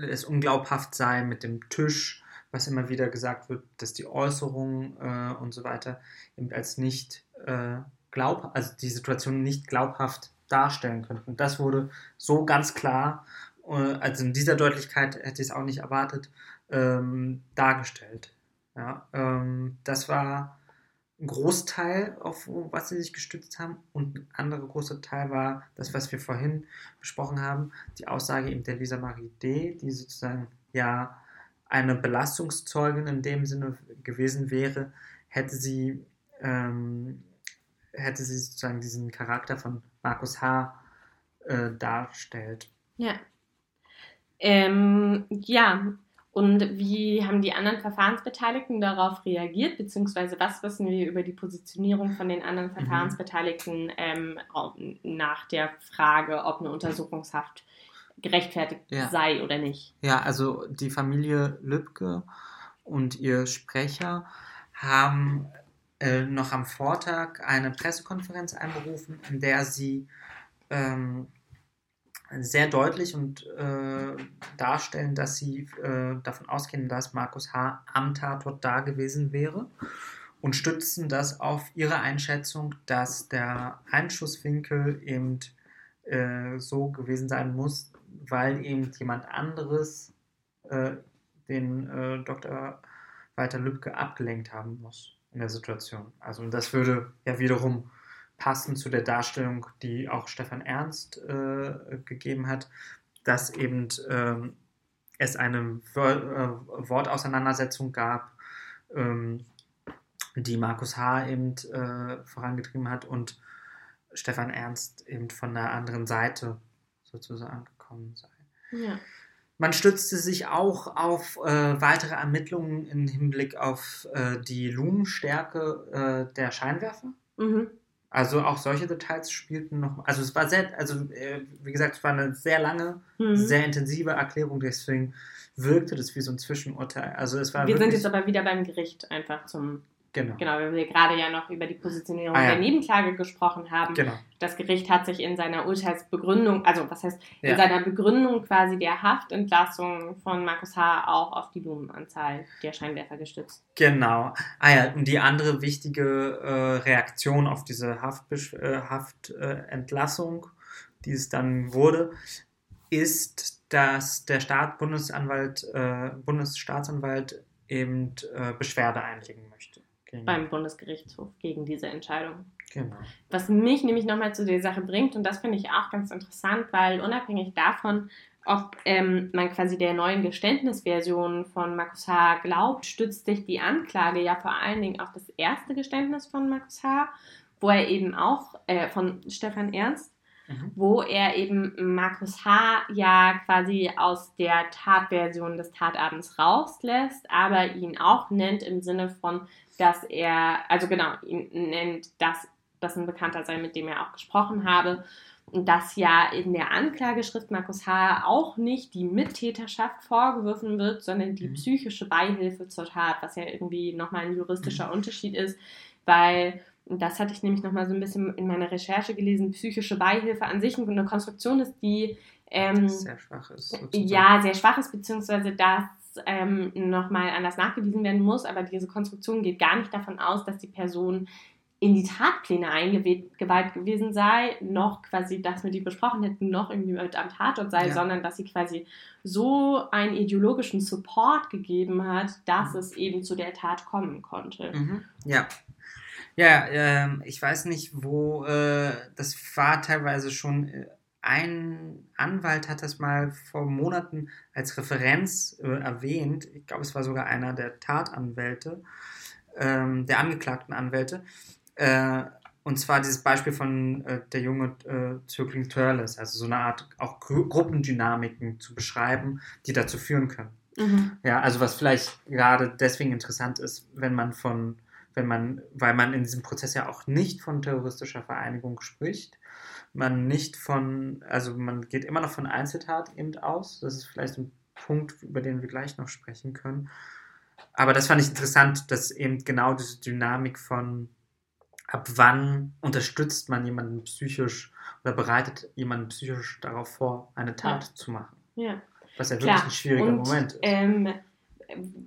es unglaubhaft sei mit dem Tisch, was immer wieder gesagt wird, dass die Äußerungen äh, und so weiter eben als nicht äh, glaub, also die Situation nicht glaubhaft darstellen könnten. Und das wurde so ganz klar, äh, also in dieser Deutlichkeit hätte ich es auch nicht erwartet, ähm, dargestellt. Ja, ähm, das war ein Großteil, auf was sie sich gestützt haben. Und ein anderer großer Teil war das, was wir vorhin besprochen haben, die Aussage eben der Lisa Marie D., die sozusagen ja eine Belastungszeugin in dem Sinne gewesen wäre, hätte sie, ähm, hätte sie sozusagen diesen Charakter von Markus H. Äh, darstellt.
Ja. Ähm, ja, und wie haben die anderen Verfahrensbeteiligten darauf reagiert, beziehungsweise was wissen wir über die Positionierung von den anderen Verfahrensbeteiligten ähm, nach der Frage, ob eine Untersuchungshaft gerechtfertigt
Ja.
sei oder nicht?
Ja, also die Familie Lübcke und ihr Sprecher haben äh, noch am Vortag eine Pressekonferenz einberufen, in der sie ähm, sehr deutlich und äh, darstellen, dass sie äh, davon ausgehen, dass Markus H. am Tatort da gewesen wäre und stützen das auf ihre Einschätzung, dass der Einschusswinkel eben äh, so gewesen sein muss, weil eben jemand anderes äh, den äh, Dr. Walter Lübcke abgelenkt haben muss in der Situation. Also das würde ja wiederum passen zu der Darstellung, die auch Stefan Ernst äh, gegeben hat, dass eben ähm, es eine Wör äh, Wortauseinandersetzung gab, ähm, die Markus H. eben äh, vorangetrieben hat und Stefan Ernst eben von der anderen Seite sozusagen gekommen sei.
Ja.
Man stützte sich auch auf äh, weitere Ermittlungen im Hinblick auf äh, die Lumenstärke äh, der Scheinwerfer.
Mhm.
Also auch solche Details spielten noch. Also es war sehr, also äh, wie gesagt, es war eine sehr lange,
Mhm.
sehr intensive Erklärung, deswegen wirkte das wie so ein Zwischenurteil. Also es war
Wir sind
wirklich,
jetzt aber wieder beim Gericht einfach zum
Genau.
Genau, weil wir gerade ja noch über die Positionierung
Ah, ja.
der Nebenklage gesprochen haben.
Genau.
Das Gericht hat sich in seiner Urteilsbegründung, also was heißt, in
Ja.
seiner Begründung quasi der Haftentlassung von Markus H. auch auf die Blumenanzahl der Scheinwerfer gestützt.
Genau. Ah ja, und die andere wichtige äh, Reaktion auf diese Haftbesch äh, Haftentlassung, die es dann wurde, ist, dass der Staat, Bundesanwalt, äh, Bundesstaatsanwalt eben äh, Beschwerde einlegen möchte. Gegen-
beim Bundesgerichtshof gegen diese Entscheidung.
Genau.
Was mich nämlich nochmal zu der Sache bringt, und das finde ich auch ganz interessant, weil unabhängig davon, ob ähm, man quasi der neuen Geständnisversion von Markus H. glaubt, stützt sich die Anklage ja vor allen Dingen auf das erste Geständnis von Markus H., wo er eben auch, äh, von Stefan Ernst,
Mhm.
wo er eben Markus H. ja quasi aus der Tatversion des Tatabends rauslässt, aber ihn auch nennt im Sinne von, dass er, also genau, ihn nennt, dass das ein Bekannter sei, mit dem er auch gesprochen habe. Und dass ja in der Anklageschrift Markus H. auch nicht die Mittäterschaft vorgeworfen wird, sondern die
Mhm.
psychische Beihilfe zur Tat, was ja irgendwie nochmal ein juristischer Unterschied ist, weil das hatte ich nämlich nochmal so ein bisschen in meiner Recherche gelesen, psychische Beihilfe an sich eine Konstruktion ist, die ähm,
Sehr schwach ist. sozusagen.
ja, sehr schwach ist, beziehungsweise dass ähm, nochmal anders nachgewiesen werden muss, aber diese Konstruktion geht gar nicht davon aus, dass die Person in die Tatpläne eingeweiht gewesen sei, noch quasi das mit ihm besprochen hätten, noch irgendwie mit am Tatort sei,
Ja.
sondern dass sie quasi so einen ideologischen Support gegeben hat, dass
Mhm.
es eben zu der Tat kommen konnte.
Mhm. Ja. Ja, ähm, ich weiß nicht, wo, äh, das war teilweise schon, äh, ein Anwalt hat das mal vor Monaten als Referenz äh, erwähnt. Ich glaube, es war sogar einer der Tatanwälte, ähm, der angeklagten Anwälte. Äh, und zwar dieses Beispiel von äh, der junge äh, Zögling Turles, also so eine Art auch Gru Gruppendynamiken zu beschreiben, die dazu führen können.
Mhm.
Ja, also was vielleicht gerade deswegen interessant ist, wenn man von, wenn man, weil man in diesem Prozess ja auch nicht von terroristischer Vereinigung spricht, man nicht von, also man geht immer noch von Einzeltat eben aus. Das ist vielleicht ein Punkt, über den wir gleich noch sprechen können. Aber das fand ich interessant, dass eben genau diese Dynamik von ab wann unterstützt man jemanden psychisch oder bereitet jemanden psychisch darauf vor, eine Tat zu machen.
Ja.
Was ja
Klar.
wirklich ein schwieriger
Und,
Moment ist.
Ähm,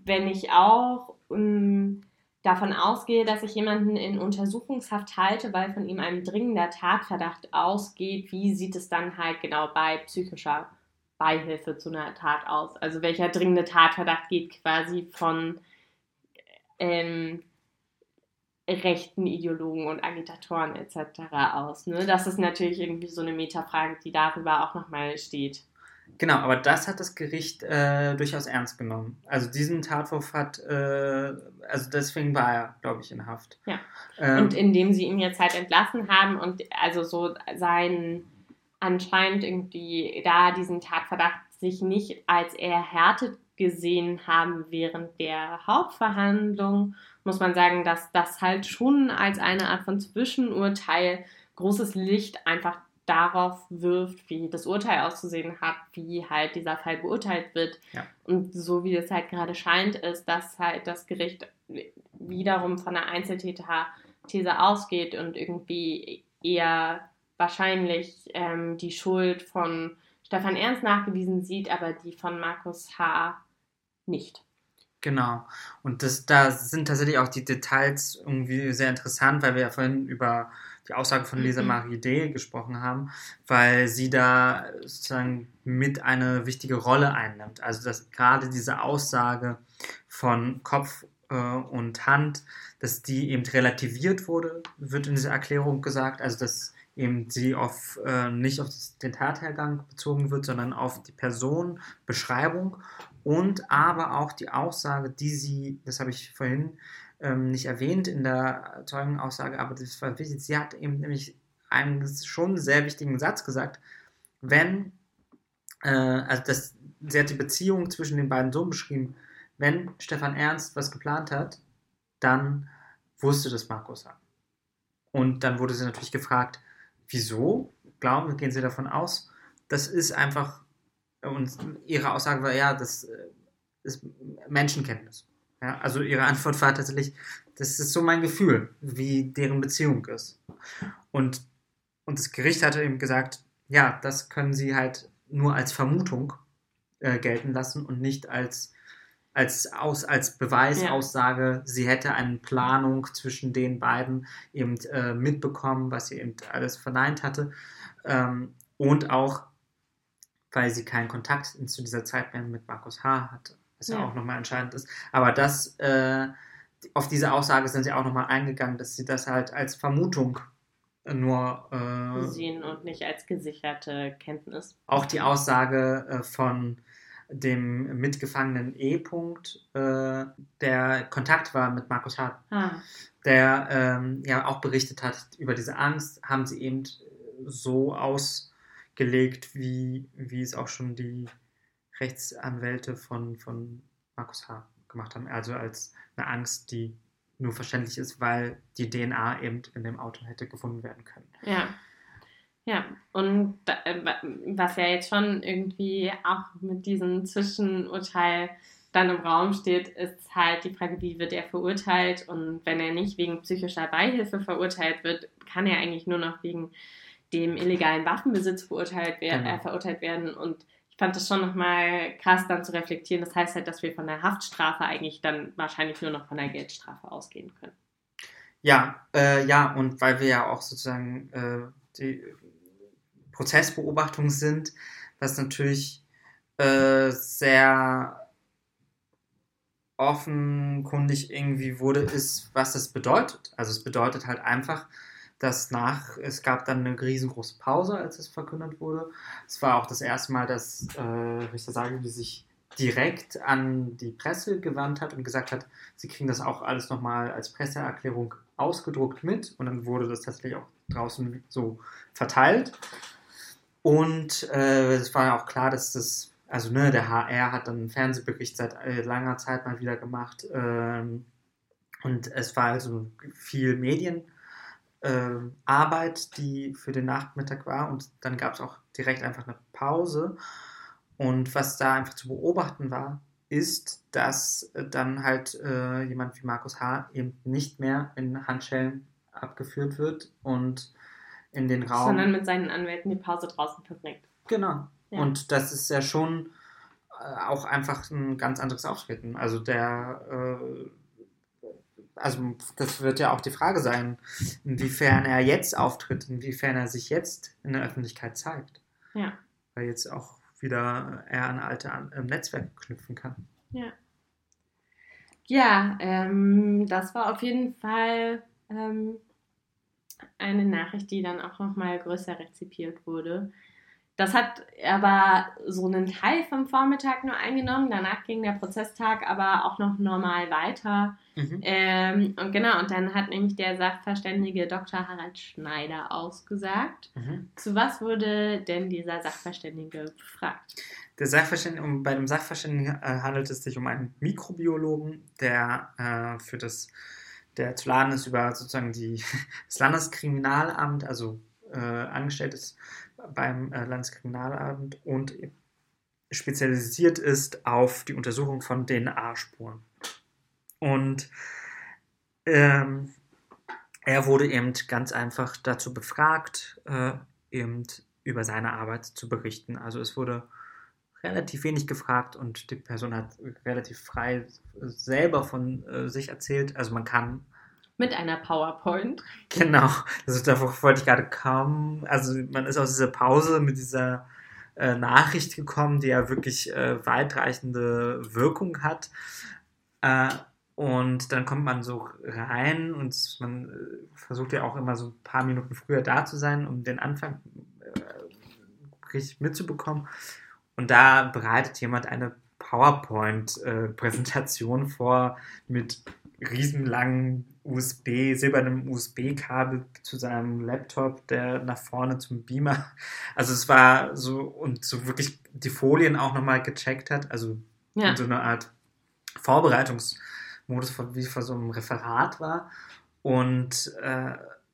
wenn ich auch ähm, davon ausgehe, dass ich jemanden in Untersuchungshaft halte, weil von ihm ein dringender Tatverdacht ausgeht, wie sieht es dann halt genau bei psychischer Beihilfe zu einer Tat aus? Also welcher dringende Tatverdacht geht quasi von ähm, rechten Ideologen und Agitatoren etc. aus? Ne? Das ist natürlich irgendwie so eine Metafrage, die darüber auch nochmal steht.
Genau, aber das hat das Gericht äh, durchaus ernst genommen. Also diesen Tatwurf hat, äh, also deswegen war er, glaube ich, in Haft.
Ja.
Ähm,
Und indem sie ihn jetzt halt entlassen haben und also so sein anscheinend irgendwie da diesen Tatverdacht sich nicht als erhärtet gesehen haben während der Hauptverhandlung, muss man sagen, dass das halt schon als eine Art von Zwischenurteil großes Licht einfach darauf wirft, wie das Urteil auszusehen hat, wie halt dieser Fall beurteilt wird.
Ja.
Und so wie es halt gerade scheint, ist, dass halt das Gericht wiederum von einer Einzeltäter-These ausgeht und irgendwie eher wahrscheinlich ähm, die Schuld von Stefan Ernst nachgewiesen sieht, aber die von Markus H. nicht.
Genau. Und das, da sind tatsächlich auch die Details irgendwie sehr interessant, weil wir ja vorhin über die Aussage von Lisa
Mhm.
Marie D. gesprochen haben, weil sie da sozusagen mit eine wichtige Rolle einnimmt. Also dass gerade diese Aussage von Kopf äh, und Hand, dass die eben relativiert wurde, wird in dieser Erklärung gesagt. Also dass eben sie auf, äh, nicht auf den Tathergang bezogen wird, sondern auf die Person, Beschreibung und aber auch die Aussage, die sie, das habe ich vorhin ähm, nicht erwähnt in der Zeugenaussage, aber das war wichtig, sie hat eben nämlich einen schon sehr wichtigen Satz gesagt, wenn, äh, also das, sie hat die Beziehung zwischen den beiden so beschrieben, wenn Stefan Ernst was geplant hat, dann wusste das Markus an. Und dann wurde sie natürlich gefragt, wieso? Glauben, gehen Sie davon aus? Das ist einfach, und ihre Aussage war, ja, das äh, ist Menschenkenntnis. Ja, also ihre Antwort war tatsächlich, Das ist so mein Gefühl, wie deren Beziehung ist. Und, und das Gericht hatte eben gesagt, ja, das können sie halt nur als Vermutung äh, gelten lassen und nicht als, als, aus, als Beweisaussage, sie hätte eine Planung zwischen den beiden eben äh, mitbekommen, was sie eben alles verneint hatte. Ähm, und auch, weil sie keinen Kontakt zu dieser Zeit mehr mit Markus H. hatte, was ja,
Ja.
auch nochmal entscheidend ist. Aber das, äh, auf diese Aussage sind sie auch nochmal eingegangen, dass sie das halt als Vermutung nur äh,
sehen und nicht als gesicherte Kenntnis.
auch die Aussage äh, von dem mitgefangenen E-Punkt, äh, der Kontakt war mit Markus Hart,
Ah,
der ähm, ja auch berichtet hat über diese Angst, haben sie eben so ausgelegt, wie, wie es auch schon die Rechtsanwälte von, von Markus H. gemacht haben. Also als eine Angst, die nur verständlich ist, weil die DNA eben in dem Auto hätte gefunden werden können.
ja. Ja, und äh, wa- was ja jetzt schon irgendwie auch mit diesem Zwischenurteil dann im Raum steht, ist halt die Frage, wie wird er verurteilt? Und wenn er nicht wegen psychischer Beihilfe verurteilt wird, kann er eigentlich nur noch wegen dem illegalen Waffenbesitz verurteilt, wer
Genau.
äh, verurteilt werden. Und fand das schon nochmal krass dann zu reflektieren. Das heißt halt, dass wir von der Haftstrafe eigentlich dann wahrscheinlich nur noch von der Geldstrafe ausgehen können.
Ja, äh, ja, und weil wir ja auch sozusagen äh, die Prozessbeobachtung sind, was natürlich äh, sehr offenkundig irgendwie wurde, ist, was das bedeutet. Also es bedeutet halt einfach, dass nach, es gab dann eine riesengroße Pause, als es verkündet wurde. Es war auch das erste Mal, dass äh, Richter Sageli sich direkt an die Presse gewandt hat und gesagt hat, sie kriegen das auch alles nochmal als Presseerklärung ausgedruckt mit und dann wurde das tatsächlich auch draußen so verteilt. Und äh, es war ja auch klar, dass das, also ne, der HR hat dann einen Fernsehbericht seit äh, langer Zeit mal wieder gemacht ähm, und es war also viel Medienarbeit, äh, Arbeit, die für den Nachmittag war und dann gab es auch direkt einfach eine Pause und was da einfach zu beobachten war, ist, dass äh, dann halt äh, jemand wie Markus H. eben nicht mehr in Handschellen abgeführt wird und in den Raum.
Sondern mit seinen Anwälten die Pause draußen verbringt.
Genau.
Ja.
Und das ist ja schon äh, auch einfach ein ganz anderes Auftreten. Also der, äh, also das wird ja auch die Frage sein, inwiefern er jetzt auftritt, inwiefern er sich jetzt in der Öffentlichkeit zeigt.
Ja.
Weil jetzt auch wieder er an alte An äh, Netzwerke knüpfen kann.
Ja, ähm, das war auf jeden Fall ähm, eine Nachricht, die dann auch nochmal größer rezipiert wurde. Das hat aber so einen Teil vom Vormittag nur eingenommen. Danach ging der Prozesstag aber auch noch normal weiter.
Mhm.
Ähm, und genau, und dann hat nämlich der Sachverständige Dr. Harald Schneider ausgesagt.
Mhm.
Zu was wurde denn dieser Sachverständige befragt?
Der Sachverständige, um, bei dem Sachverständigen äh, handelt es sich um einen Mikrobiologen, der äh, für das, der zu laden ist über sozusagen die, das Landeskriminalamt, also äh, angestellt ist beim äh, Landeskriminalamt und spezialisiert ist auf die Untersuchung von DNA-Spuren. Und ähm, er wurde eben ganz einfach dazu befragt, äh, eben über seine Arbeit zu berichten. Also es wurde relativ wenig gefragt und die Person hat relativ frei selber von äh, sich erzählt. Also man kann,
Mit einer PowerPoint.
genau, also darauf wollte ich gerade kommen. Also man ist aus dieser Pause mit dieser äh, Nachricht gekommen, die ja wirklich äh, weitreichende Wirkung hat. Äh, und dann kommt man so rein und man äh, versucht ja auch immer so ein paar Minuten früher da zu sein, um den Anfang äh, richtig mitzubekommen. Und da bereitet jemand eine PowerPoint-Präsentation vor mit riesenlangen USB, silbernem USB-Kabel zu seinem Laptop, der nach vorne zum Beamer. Also es war so und so wirklich die Folien auch nochmal gecheckt hat, also
Ja.
in so einer Art Vorbereitungsmodus, wie vor so einem Referat war. Und, äh,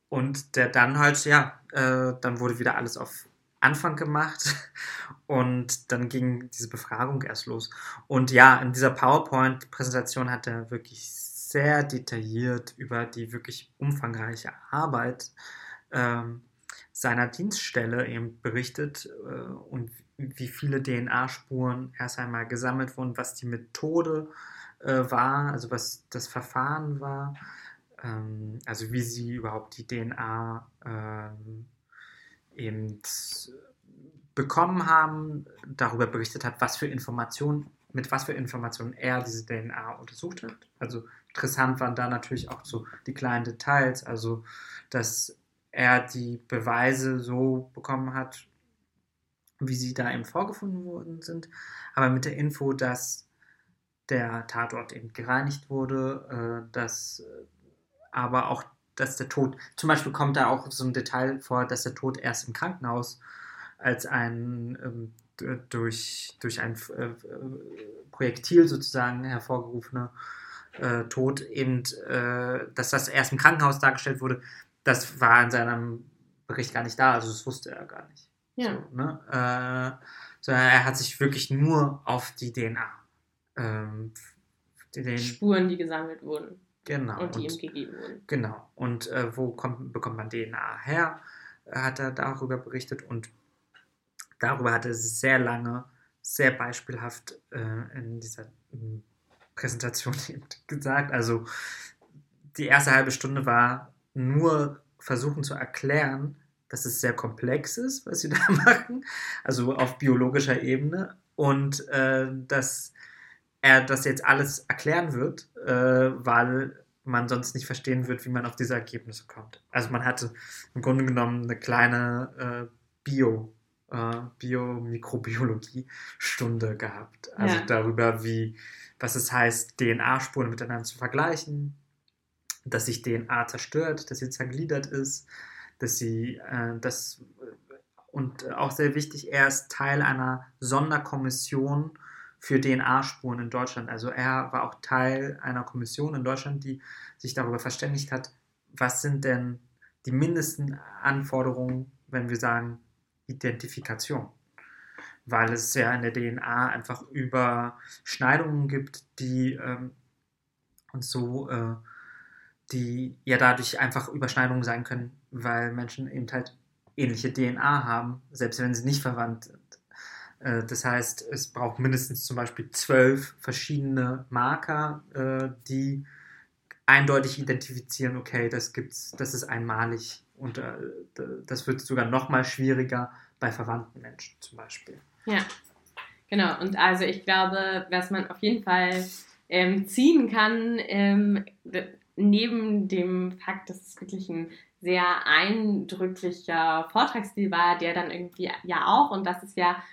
und der dann halt, ja, äh, dann wurde wieder alles auf Anfang gemacht und dann ging diese Befragung erst los. Und ja, in dieser PowerPoint-Präsentation hat er wirklich sehr detailliert über die wirklich umfangreiche Arbeit ähm, seiner Dienststelle eben berichtet äh, und wie viele DNA-Spuren erst einmal gesammelt wurden, was die Methode äh, war, also was das Verfahren war, ähm, also wie sie überhaupt die DNA ähm, eben bekommen haben, darüber berichtet hat, was für Informationen, mit was für Informationen er diese DNA untersucht hat. Also interessant waren da natürlich auch so die kleinen Details, also dass er die Beweise so bekommen hat, wie sie da eben vorgefunden worden sind, aber mit der Info, dass der Tatort eben gereinigt wurde, äh, dass aber auch, dass der Tod, zum Beispiel kommt da auch so ein Detail vor, dass der Tod erst im Krankenhaus als ein ähm, durch, durch ein äh, Projektil sozusagen hervorgerufener äh, Tod eben, äh, dass das erst im Krankenhaus dargestellt wurde, das war in seinem Bericht gar nicht da, also das wusste er gar nicht.
Ja.
So, ne? äh, sondern er hat sich wirklich nur auf die DNA. Ähm, den,
Spuren, die gesammelt wurden
genau.
und die ihm gegeben wurden.
Genau. Und äh, wo kommt, bekommt man DNA her? Hat er darüber berichtet und darüber hat er sehr lange, sehr beispielhaft äh, in dieser Präsentation gesagt. Also die erste halbe Stunde war nur versuchen zu erklären, dass es sehr komplex ist, was sie da machen, also auf biologischer Ebene und äh, dass er das jetzt alles erklären wird, äh, weil man sonst nicht verstehen wird, wie man auf diese Ergebnisse kommt. Also man hatte im Grunde genommen eine kleine äh, Bio, äh, Biomikrobiologie-Stunde gehabt. Also
Ja.
darüber, wie, was es heißt, DNA-Spuren miteinander zu vergleichen, dass sich DNA zerstört, dass sie zergliedert ist, dass sie äh, das und auch sehr wichtig, er ist Teil einer Sonderkommission für DNA-Spuren in Deutschland. Also er war auch Teil einer Kommission in Deutschland, die sich darüber verständigt hat, was sind denn die mindesten Anforderungen, wenn wir sagen Identifikation. Weil es ja in der DNA einfach Überschneidungen gibt, die ähm, und so, äh, die ja dadurch einfach Überschneidungen sein können, weil Menschen eben halt ähnliche DNA haben, selbst wenn sie nicht verwandt sind. Äh, Das heißt, es braucht mindestens zum Beispiel zwölf verschiedene Marker, äh, die eindeutig identifizieren, okay, das gibt's, das ist einmalig und äh, das wird sogar noch mal schwieriger bei verwandten Menschen zum Beispiel.
Ja, genau. Und also ich glaube, was man auf jeden Fall ähm, ziehen kann, ähm, neben dem Fakt, dass es wirklich ein sehr eindrücklicher Vortragsstil war, der dann irgendwie ja auch, und das ist ja,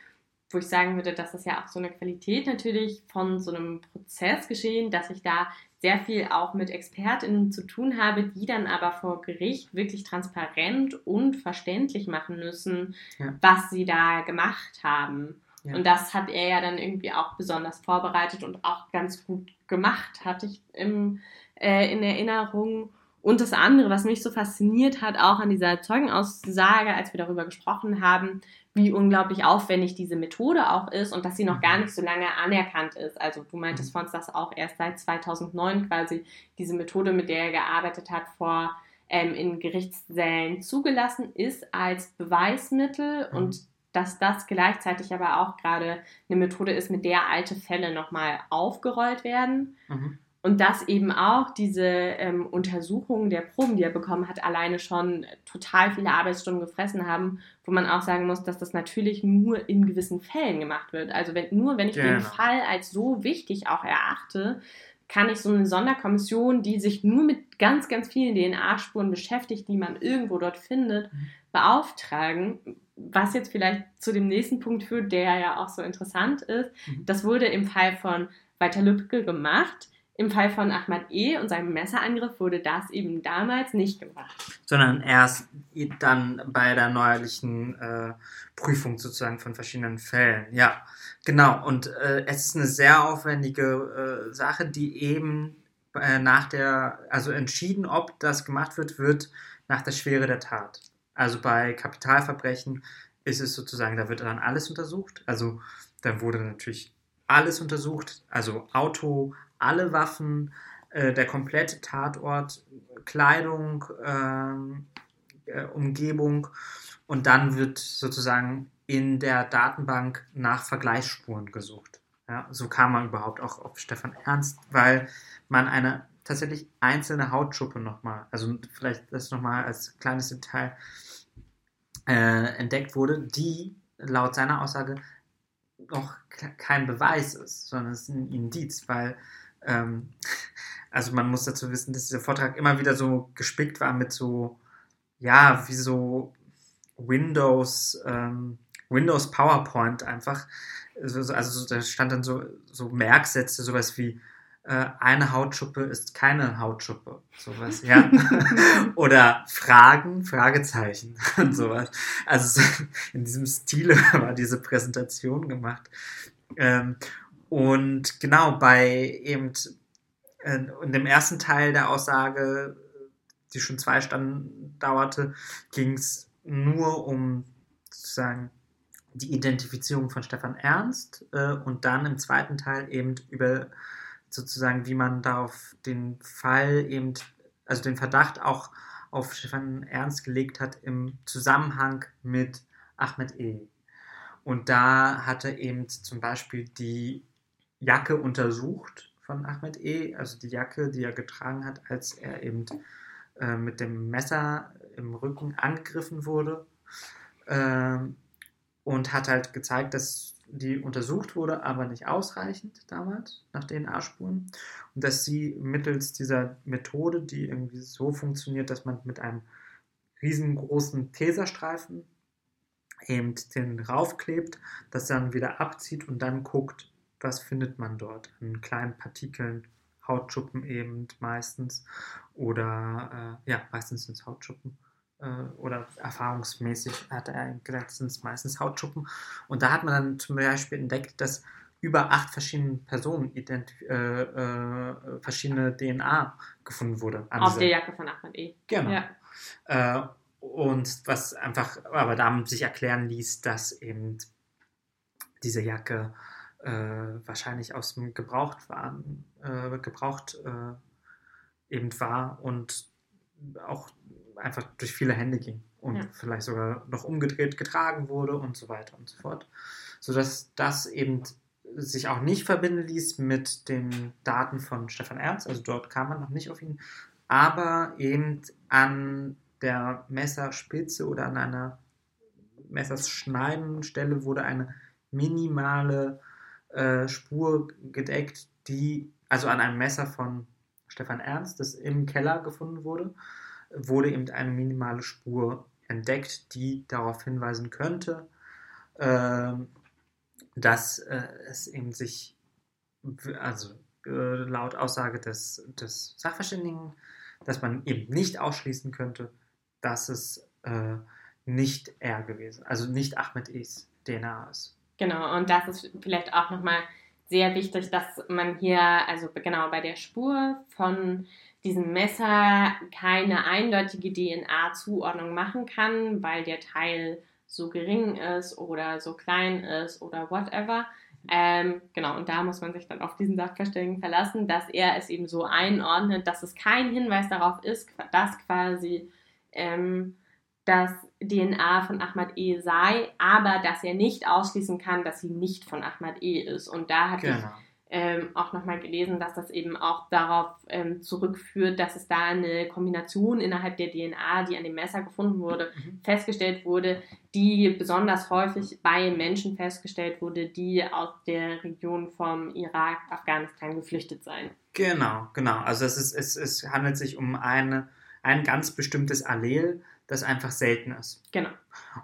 wo ich sagen würde, das ist ja auch so eine Qualität natürlich von so einem Prozess geschehen, dass ich da sehr viel auch mit ExpertInnen zu tun habe, die dann aber vor Gericht wirklich transparent und verständlich machen müssen,
Ja.
was sie da gemacht haben.
Ja.
Und das hat er ja dann irgendwie auch besonders vorbereitet und auch ganz gut gemacht, hatte ich im, äh, in Erinnerung. Und das andere, was mich so fasziniert hat, auch an dieser Zeugenaussage, als wir darüber gesprochen haben, wie unglaublich aufwendig diese Methode auch ist und dass sie noch gar nicht so lange anerkannt ist. Also du meintest von uns, dass auch erst seit 2009 quasi diese Methode, mit der er gearbeitet hat, vor ähm, in Gerichtssälen zugelassen ist als Beweismittel
Mhm.
und dass das gleichzeitig aber auch gerade eine Methode ist, mit der alte Fälle nochmal aufgerollt werden.
Mhm.
Und dass eben auch diese ähm, Untersuchungen der Proben, die er bekommen hat, alleine schon total viele Arbeitsstunden gefressen haben, wo man auch sagen muss, dass das natürlich nur in gewissen Fällen gemacht wird. Also wenn, nur wenn ich den
Genau.
Fall als so wichtig auch erachte, kann ich so eine Sonderkommission, die sich nur mit ganz, ganz vielen DNA-Spuren beschäftigt, die man irgendwo dort findet,
Mhm.
beauftragen. Was jetzt vielleicht zu dem nächsten Punkt führt, der ja auch so interessant ist.
Mhm.
Das wurde im Fall von Walter Lübcke gemacht. Im Fall von Ahmad E. und seinem Messerangriff wurde das eben damals nicht gemacht.
Sondern erst dann bei der neuerlichen äh, Prüfung sozusagen von verschiedenen Fällen. Ja, genau. Und äh, es ist eine sehr aufwendige äh, Sache, die eben äh, nach der, also entschieden, ob das gemacht wird, wird nach der Schwere der Tat. Also bei Kapitalverbrechen ist es sozusagen, da wird dann alles untersucht. Also da wurde natürlich alles untersucht, also Auto, alle Waffen, äh, der komplette Tatort, Kleidung, ähm, äh, Umgebung und dann wird sozusagen in der Datenbank nach Vergleichsspuren gesucht. Ja, so kam man überhaupt auch auf Stefan Ernst, weil man eine tatsächlich einzelne Hautschuppe nochmal, also vielleicht das nochmal als kleines Detail äh, entdeckt wurde, die laut seiner Aussage noch kein Beweis ist, sondern es ist ein Indiz, weil ähm, also man muss dazu wissen, dass dieser Vortrag immer wieder so gespickt war mit so, ja, wie so Windows, ähm, Windows PowerPoint einfach. Also, also da stand dann so, so Merksätze, sowas wie äh, eine Hautschuppe ist keine Hautschuppe, sowas, ja. Oder Fragen, Fragezeichen und sowas. Also in diesem Stile war diese Präsentation gemacht. Ähm, und genau, bei eben äh, in dem ersten Teil der Aussage, die schon zwei Stunden dauerte, ging es nur um sozusagen die Identifizierung von Stefan Ernst äh, und dann im zweiten Teil eben über sozusagen, wie man darauf den Fall eben, also den Verdacht auch auf Stefan Ernst gelegt hat im Zusammenhang mit Ahmed E. Und da hat er eben zum Beispiel die Jacke untersucht von Ahmed E., also die Jacke, die er getragen hat, als er eben äh, mit dem Messer im Rücken angegriffen wurde. Äh, und hat halt gezeigt, dass die untersucht wurde, aber nicht ausreichend damals nach DNA-Spuren. Und dass sie mittels dieser Methode, die irgendwie so funktioniert, dass man mit einem riesengroßen Teserstreifen eben den raufklebt, das dann wieder abzieht und dann guckt, was findet man dort an kleinen Partikeln, Hautschuppen eben meistens oder äh, ja, meistens sind es Hautschuppen äh, oder erfahrungsmäßig hat er letztens meistens Hautschuppen und da hat man dann zum Beispiel entdeckt, dass über acht verschiedene Personen äh, äh, verschiedene DNA gefunden wurde.
Auf der Jacke von Ahmed E.
Genau. Ja. Äh, und was einfach, aber damit sich erklären ließ, dass eben diese Jacke äh, wahrscheinlich aus dem Gebrauchtwaren, äh, gebraucht äh, eben war und auch einfach durch viele Hände ging und ja. vielleicht sogar noch umgedreht getragen wurde und so weiter und so fort. Sodass das eben sich auch nicht verbinden ließ mit den Daten von Stefan Ernst, also dort kam man noch nicht auf ihn, aber eben an der Messerspitze oder an einer Messerschneidenstelle wurde eine minimale äh, Spur gedeckt, die, also an einem Messer von Stefan Ernst, das im Keller gefunden wurde, wurde eben eine minimale Spur entdeckt, die darauf hinweisen könnte, äh, dass äh, es eben sich, also äh, laut Aussage des, des Sachverständigen, dass man eben nicht ausschließen könnte, dass es äh, nicht er gewesen, also nicht Ahmed Is DNA ist.
Genau, und das ist vielleicht auch nochmal sehr wichtig, dass man hier, also genau bei der Spur von diesem Messer keine eindeutige DNA-Zuordnung machen kann, weil der Teil so gering ist oder so klein ist oder whatever. Ähm, genau, und da muss man sich dann auf diesen Sachverständigen verlassen, dass er es eben so einordnet, dass es kein Hinweis darauf ist, dass quasi ähm, das DNA von Ahmad E sei, aber dass er nicht ausschließen kann, dass sie nicht von Ahmad E ist. Und da hatte genau. ich ähm, auch nochmal gelesen, dass das eben auch darauf ähm, zurückführt, dass es da eine Kombination innerhalb der DNA, die an dem Messer gefunden wurde, mhm. festgestellt wurde, die besonders häufig bei Menschen festgestellt wurde, die aus der Region vom Irak, Afghanistan geflüchtet seien.
Genau, genau. Also es, ist, es, es handelt sich um eine, ein ganz bestimmtes Allel, das einfach selten ist.
Genau.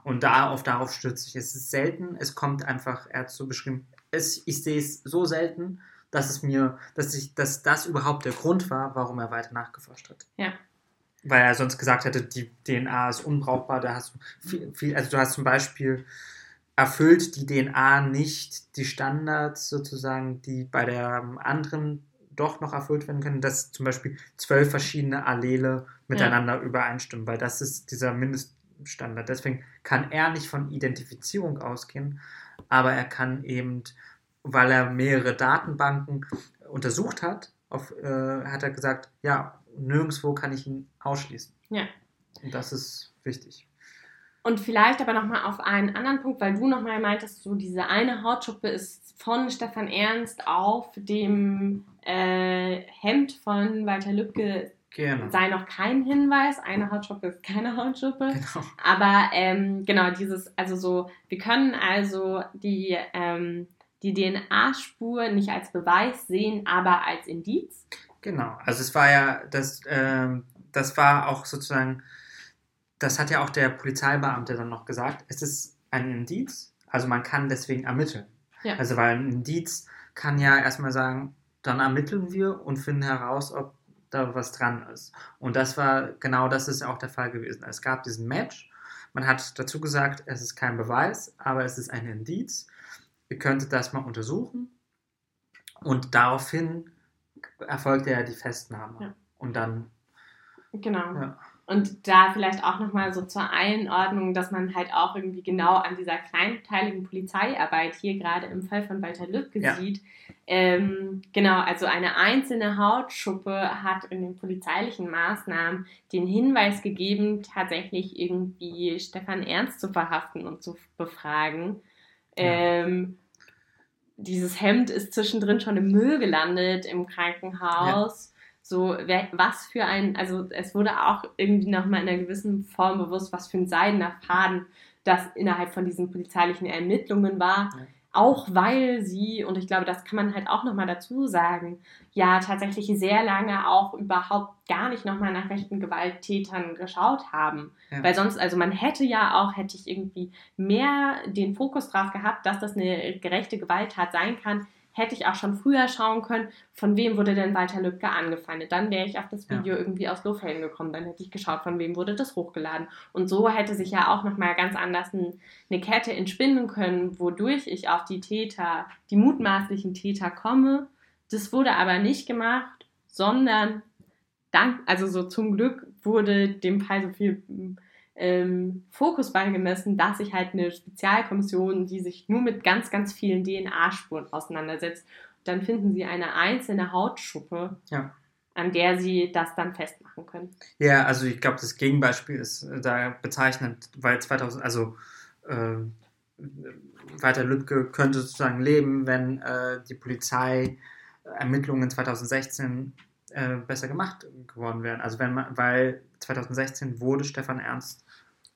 Und da auf darauf stütze ich. Es ist selten, es kommt einfach, er hat so beschrieben, es, ich sehe es so selten, dass es mir, dass ich, dass das überhaupt der Grund war, warum er weiter nachgeforscht hat.
Ja.
Weil er sonst gesagt hätte, die DNA ist unbrauchbar, da hast du viel, viel also du hast zum Beispiel erfüllt die DNA nicht die Standards sozusagen, die bei der anderen doch noch erfüllt werden können, dass zum Beispiel zwölf verschiedene Allele miteinander ja. übereinstimmen, weil das ist dieser Mindeststandard. Deswegen kann er nicht von Identifizierung ausgehen, aber er kann eben, weil er mehrere Datenbanken untersucht hat, auf, äh, hat er gesagt, ja, nirgendwo kann ich ihn ausschließen.
Ja.
Und das ist wichtig.
Und vielleicht aber nochmal auf einen anderen Punkt, weil du nochmal meintest, so diese eine Hautschuppe ist von Stefan Ernst auf dem äh, Hemd von Walter Lübcke
Genau.
sei noch kein Hinweis. Eine Hautschuppe ist keine Hautschuppe.
genau.
Aber ähm, genau, dieses, also so, wir können also die, ähm, die DNA-Spur nicht als Beweis sehen, aber als Indiz.
Genau. Also es war ja, das, ähm, das war auch sozusagen, das hat ja auch der Polizeibeamte dann noch gesagt, es ist ein Indiz, also man kann deswegen ermitteln.
Ja.
Also weil ein Indiz kann ja erstmal sagen, dann ermitteln wir und finden heraus, ob da was dran ist. Und das war, genau das ist auch der Fall gewesen. Es gab diesen Match, man hat dazu gesagt, es ist kein Beweis, aber es ist ein Indiz. Ihr könntet das mal untersuchen. Und daraufhin erfolgte ja die Festnahme.
Ja.
Und dann,
Genau.
ja,
Und da vielleicht auch nochmal so zur Einordnung, dass man halt auch irgendwie genau an dieser kleinteiligen Polizeiarbeit hier gerade im Fall von Walter Lübcke
Ja.
sieht. Ähm, genau, also eine einzelne Hautschuppe hat in den polizeilichen Maßnahmen den Hinweis gegeben, tatsächlich irgendwie Stefan Ernst zu verhaften und zu befragen.
Ja.
Ähm, dieses Hemd ist zwischendrin schon im Müll gelandet im Krankenhaus. So, wer, was für ein, also es wurde auch irgendwie nochmal in einer gewissen Form bewusst, was für ein seidener Faden das innerhalb von diesen polizeilichen Ermittlungen war.
Ja.
Auch weil sie, und ich glaube, das kann man halt auch nochmal dazu sagen, ja tatsächlich sehr lange auch überhaupt gar nicht nochmal nach rechten Gewalttätern geschaut haben.
Ja.
Weil sonst, also man hätte ja auch, hätte ich irgendwie mehr den Fokus drauf gehabt, dass das eine gerechte Gewalttat sein kann, hätte ich auch schon früher schauen können, von wem wurde denn Walter Lübcke angefeindet. Dann wäre ich auf das Video irgendwie aus Lohfelden gekommen. Dann hätte ich geschaut, von wem wurde das hochgeladen. Und so hätte sich ja auch nochmal ganz anders ein, eine Kette entspinnen können, wodurch ich auf die Täter, die mutmaßlichen Täter komme. Das wurde aber nicht gemacht, sondern dank, also so zum Glück wurde dem Fall so viel ähm, Fokus beigemessen, dass sich halt eine Spezialkommission, die sich nur mit ganz, ganz vielen DNA-Spuren auseinandersetzt, dann finden sie eine einzelne Hautschuppe,
Ja.
an der sie das dann festmachen können.
Ja, also ich glaube, das Gegenbeispiel ist äh, da bezeichnend, weil 2000, also äh, Walter Lübcke könnte sozusagen leben, wenn äh, die Polizei Ermittlungen 2016 äh, besser gemacht geworden wären. Also wenn man, weil 2016 wurde Stefan Ernst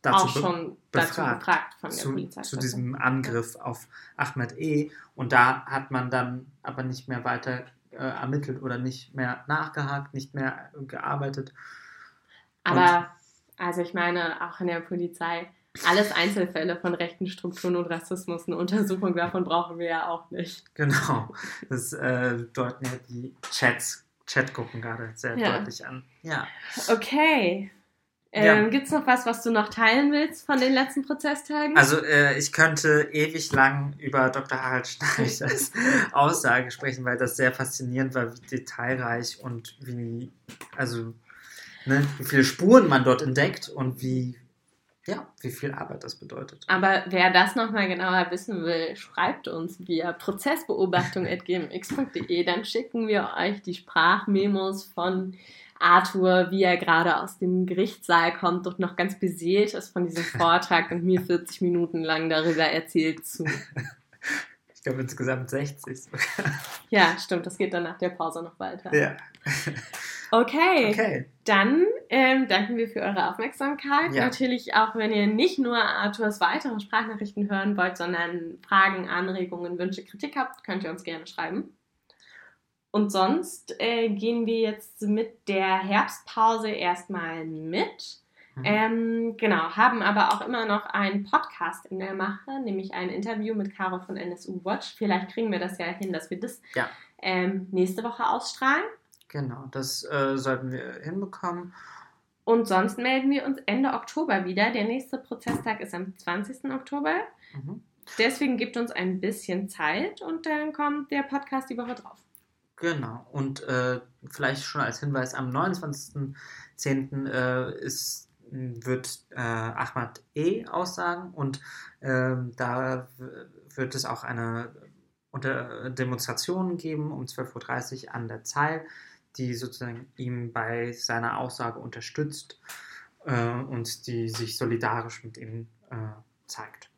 dazu
auch schon dazu
befragt,
befragt von der
zu,
Polizei.
zu diesem Angriff auf Ahmed E. Und da hat man dann aber nicht mehr weiter äh, ermittelt oder nicht mehr nachgehakt, nicht mehr gearbeitet.
Aber, also ich meine, auch in der Polizei, alles Einzelfälle von rechten Strukturen und Rassismus, eine Untersuchung davon brauchen wir ja auch nicht.
Genau, das äh, deuten ja die Chats, Chatgruppen gerade sehr
Ja.
deutlich an. Ja.
Okay.
Ja.
Ähm, Gibt es noch was, was du noch teilen willst von den letzten Prozesstagen?
Also äh, ich könnte ewig lang über Dr. Harald Schneiders Aussage sprechen, weil das sehr faszinierend war, wie detailreich und wie, also, ne, wie viele Spuren man dort entdeckt und wie, ja, wie viel Arbeit das bedeutet.
Aber wer das nochmal genauer wissen will, schreibt uns via prozessbeobachtung.gmx.de. Dann schicken wir euch die Sprachmemos von Arthur, wie er gerade aus dem Gerichtssaal kommt und noch ganz beseelt ist von diesem Vortrag und mir 40 Minuten lang darüber erzählt zu.
Ich glaube insgesamt 60 sogar.
Ja, stimmt, das geht dann nach der Pause noch weiter.
Ja.
Okay,
Okay.
dann ähm, danken wir für eure Aufmerksamkeit.
Ja.
Natürlich auch, wenn ihr nicht nur Arthurs weitere Sprachnachrichten hören wollt, sondern Fragen, Anregungen, Wünsche, Kritik habt, könnt ihr uns gerne schreiben. Und sonst äh, gehen wir jetzt mit der Herbstpause erstmal mit.
Mhm.
Ähm, genau, haben aber auch immer noch einen Podcast in der Mache, nämlich ein Interview mit Caro von NSU Watch. Vielleicht kriegen wir das ja hin, dass wir das
Ja.
ähm, nächste Woche ausstrahlen.
Genau, das äh, sollten wir hinbekommen.
Und sonst melden wir uns Ende Oktober wieder. Der nächste Prozesstag ist am 20. Oktober.
Mhm.
Deswegen gibt uns ein bisschen Zeit und dann kommt der Podcast die Woche drauf.
Genau. Und äh, vielleicht schon als Hinweis, am 29.10. Äh, wird äh, Ahmad E. aussagen und ähm, da wird es auch eine unter Demonstrationen geben um 12.30 Uhr an der Zeil, die sozusagen ihm bei seiner Aussage unterstützt äh, und die sich solidarisch mit ihm äh, zeigt.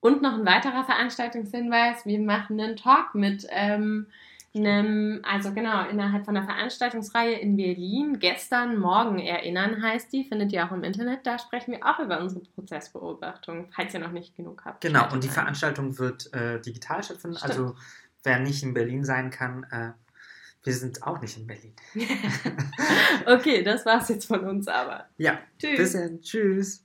Und noch ein weiterer Veranstaltungshinweis: Wir machen einen Talk mit ähm, einem, also genau, innerhalb von der Veranstaltungsreihe in Berlin. Gestern, morgen erinnern heißt die, findet ihr auch im Internet. Da sprechen wir auch über unsere Prozessbeobachtung, falls ihr noch nicht genug habt.
Genau, und die
ein.
Veranstaltung wird äh, digital stattfinden.
Stimmt.
Also wer nicht in Berlin sein kann, äh, wir sind auch nicht in Berlin.
okay, das war's jetzt von uns aber.
Ja,
Tschüss.
bis dann. Tschüss.